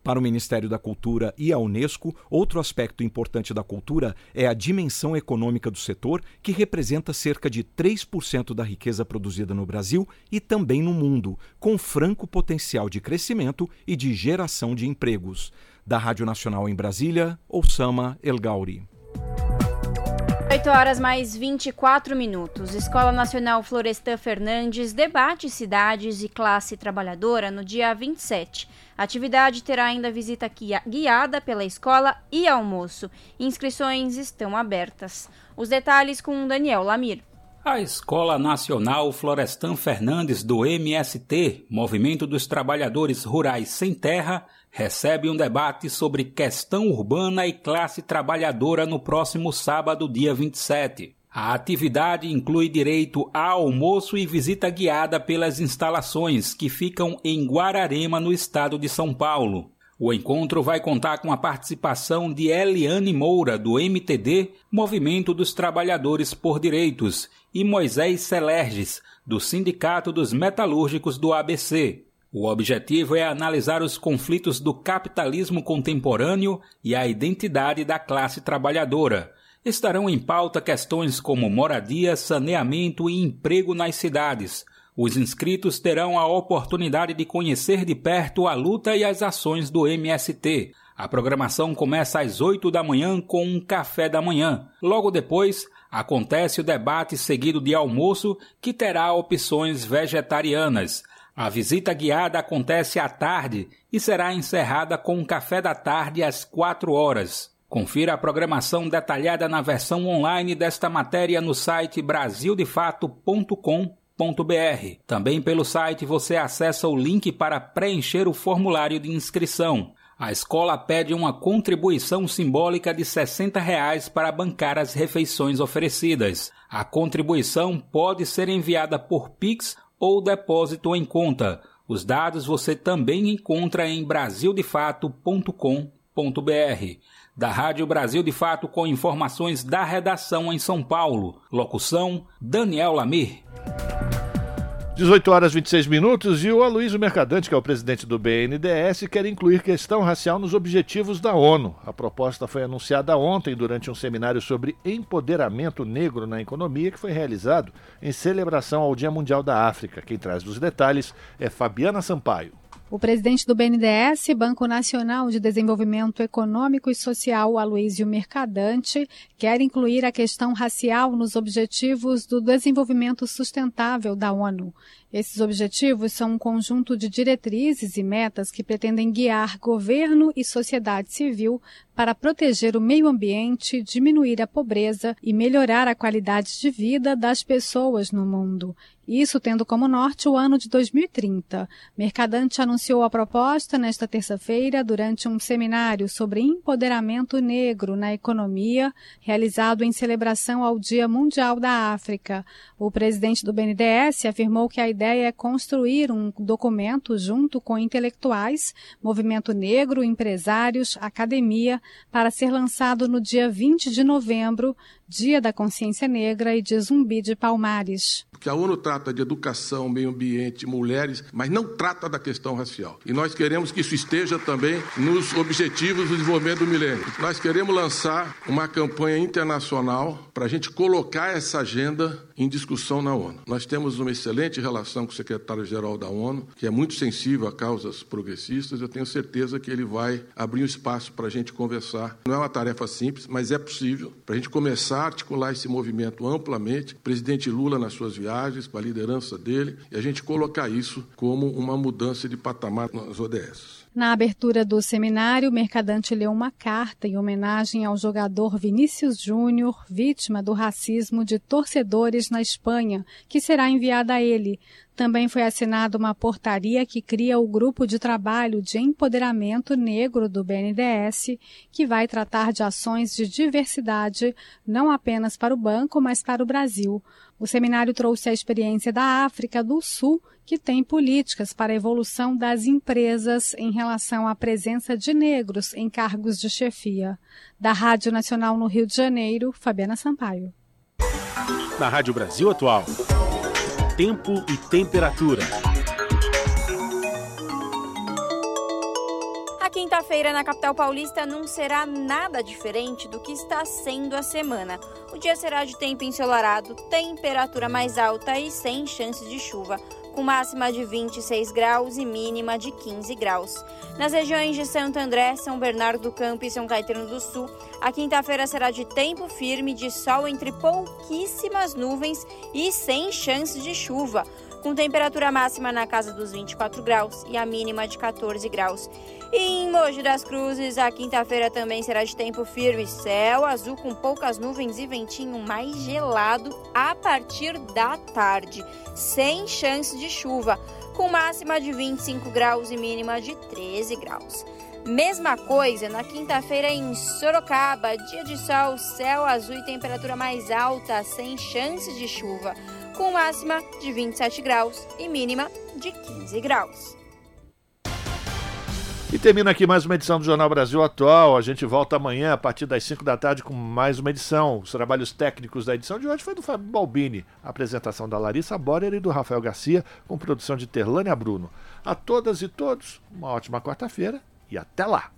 Para o Ministério da Cultura e a Unesco, outro aspecto importante da cultura é a dimensão econômica do setor, que representa cerca de 3% da riqueza produzida no Brasil e também no mundo, com franco potencial de crescimento e de geração de empregos. Da Rádio Nacional em Brasília, Osama El Gauri. 8 horas mais 24 minutos. Escola Nacional Florestan Fernandes debate cidades e classe trabalhadora no dia 27. A atividade terá ainda visita guiada pela escola e almoço. Inscrições estão abertas. Os detalhes com Daniel Lamir. A Escola Nacional Florestan Fernandes do MST, Movimento dos Trabalhadores Rurais Sem Terra, recebe um debate sobre questão urbana e classe trabalhadora no próximo sábado, dia 27. A atividade inclui direito a almoço e visita guiada pelas instalações que ficam em Guararema, no estado de São Paulo. O encontro vai contar com a participação de Eliane Moura, do MTD, Movimento dos Trabalhadores por Direitos, e Moisés Celerges, do Sindicato dos Metalúrgicos do ABC. O objetivo é analisar os conflitos do capitalismo contemporâneo e a identidade da classe trabalhadora. Estarão em pauta questões como moradia, saneamento e emprego nas cidades. Os inscritos terão a oportunidade de conhecer de perto a luta e as ações do MST. A programação começa às 8 da manhã com um café da manhã. Logo depois, acontece o debate seguido de almoço, que terá opções vegetarianas. A visita guiada acontece à tarde e será encerrada com um café da tarde às 4 horas. Confira a programação detalhada na versão online desta matéria no site brasildefato.com.br. Também pelo site você acessa o link para preencher o formulário de inscrição. A escola pede uma contribuição simbólica de 60 reais para bancar as refeições oferecidas. A contribuição pode ser enviada por Pix ou depósito em conta. Os dados você também encontra em brasildefato.com.br. Da Rádio Brasil de Fato com informações da redação em São Paulo. Locução: Daniel Lamir. 18 horas 26 minutos e o Aloysio Mercadante, que é o presidente do BNDES, quer incluir questão racial nos objetivos da ONU. A proposta foi anunciada ontem durante um seminário sobre empoderamento negro na economia que foi realizado em celebração ao Dia Mundial da África. Quem traz os detalhes é Fabiana Sampaio. O presidente do BNDES, Banco Nacional de Desenvolvimento Econômico e Social, Aloysio Mercadante, quer incluir a questão racial nos objetivos do desenvolvimento sustentável da ONU. Esses objetivos são um conjunto de diretrizes e metas que pretendem guiar governo e sociedade civil para proteger o meio ambiente, diminuir a pobreza e melhorar a qualidade de vida das pessoas no mundo. Isso tendo como norte o ano de 2030. Mercadante anunciou a proposta nesta terça-feira durante um seminário sobre empoderamento negro na economia, realizado em celebração ao Dia Mundial da África. O presidente do BNDES afirmou que a ideia é construir um documento junto com intelectuais, movimento negro, empresários, academia, para ser lançado no dia 20 de novembro, Dia da Consciência Negra e de Zumbi de Palmares. Porque a ONU trata de educação, meio ambiente, mulheres, mas não trata da questão racial. E nós queremos que isso esteja também nos objetivos do desenvolvimento do milênio. Nós queremos lançar uma campanha internacional para a gente colocar essa agenda em discussão na ONU. Nós temos uma excelente relação com o secretário-geral da ONU, que é muito sensível a causas progressistas. Eu tenho certeza que ele vai abrir um espaço para a gente conversar. Não é uma tarefa simples, mas é possível para a gente começar a articular esse movimento amplamente. O presidente Lula nas suas viagens, com a liderança dele, e a gente colocar isso como uma mudança de patamar nas ODS. Na abertura do seminário, o Mercadante leu uma carta em homenagem ao jogador Vinícius Júnior, vítima do racismo de torcedores na Espanha, que será enviada a ele. Também foi assinada uma portaria que cria o grupo de trabalho de empoderamento negro do BNDES, que vai tratar de ações de diversidade não apenas para o banco, mas para o Brasil. O seminário trouxe a experiência da África do Sul que tem políticas para a evolução das empresas em relação à presença de negros em cargos de chefia. Da Rádio Nacional no Rio de Janeiro, Fabiana Sampaio. Na Rádio Brasil Atual, tempo e temperatura. Quinta-feira na capital paulista não será nada diferente do que está sendo a semana. O dia será de tempo ensolarado, temperatura mais alta e sem chances de chuva com máxima de 26 graus e mínima de 15 graus. Nas regiões de Santo André, São Bernardo do Campo e São Caetano do Sul, a quinta-feira será de tempo firme, de sol entre pouquíssimas nuvens e sem chance de chuva com temperatura máxima na casa dos 24 graus e a mínima de 14 graus. E em Mogi das Cruzes, a quinta-feira também será de tempo firme, céu azul com poucas nuvens e ventinho mais gelado a partir da tarde, sem chance de chuva, com máxima de 25 graus e mínima de 13 graus. Mesma coisa na quinta-feira em Sorocaba, dia de sol, céu azul e temperatura mais alta, sem chance de chuva com máxima de 27 graus e mínima de 15 graus. E termina aqui mais uma edição do Jornal Brasil Atual. A gente volta amanhã a partir das 5 da tarde com mais uma edição. Os trabalhos técnicos da edição de hoje foi do Fábio Balbini, a apresentação da Larissa Borer e do Rafael Garcia, com produção de Terlânia Bruno. A todas e todos, uma ótima quarta-feira e até lá!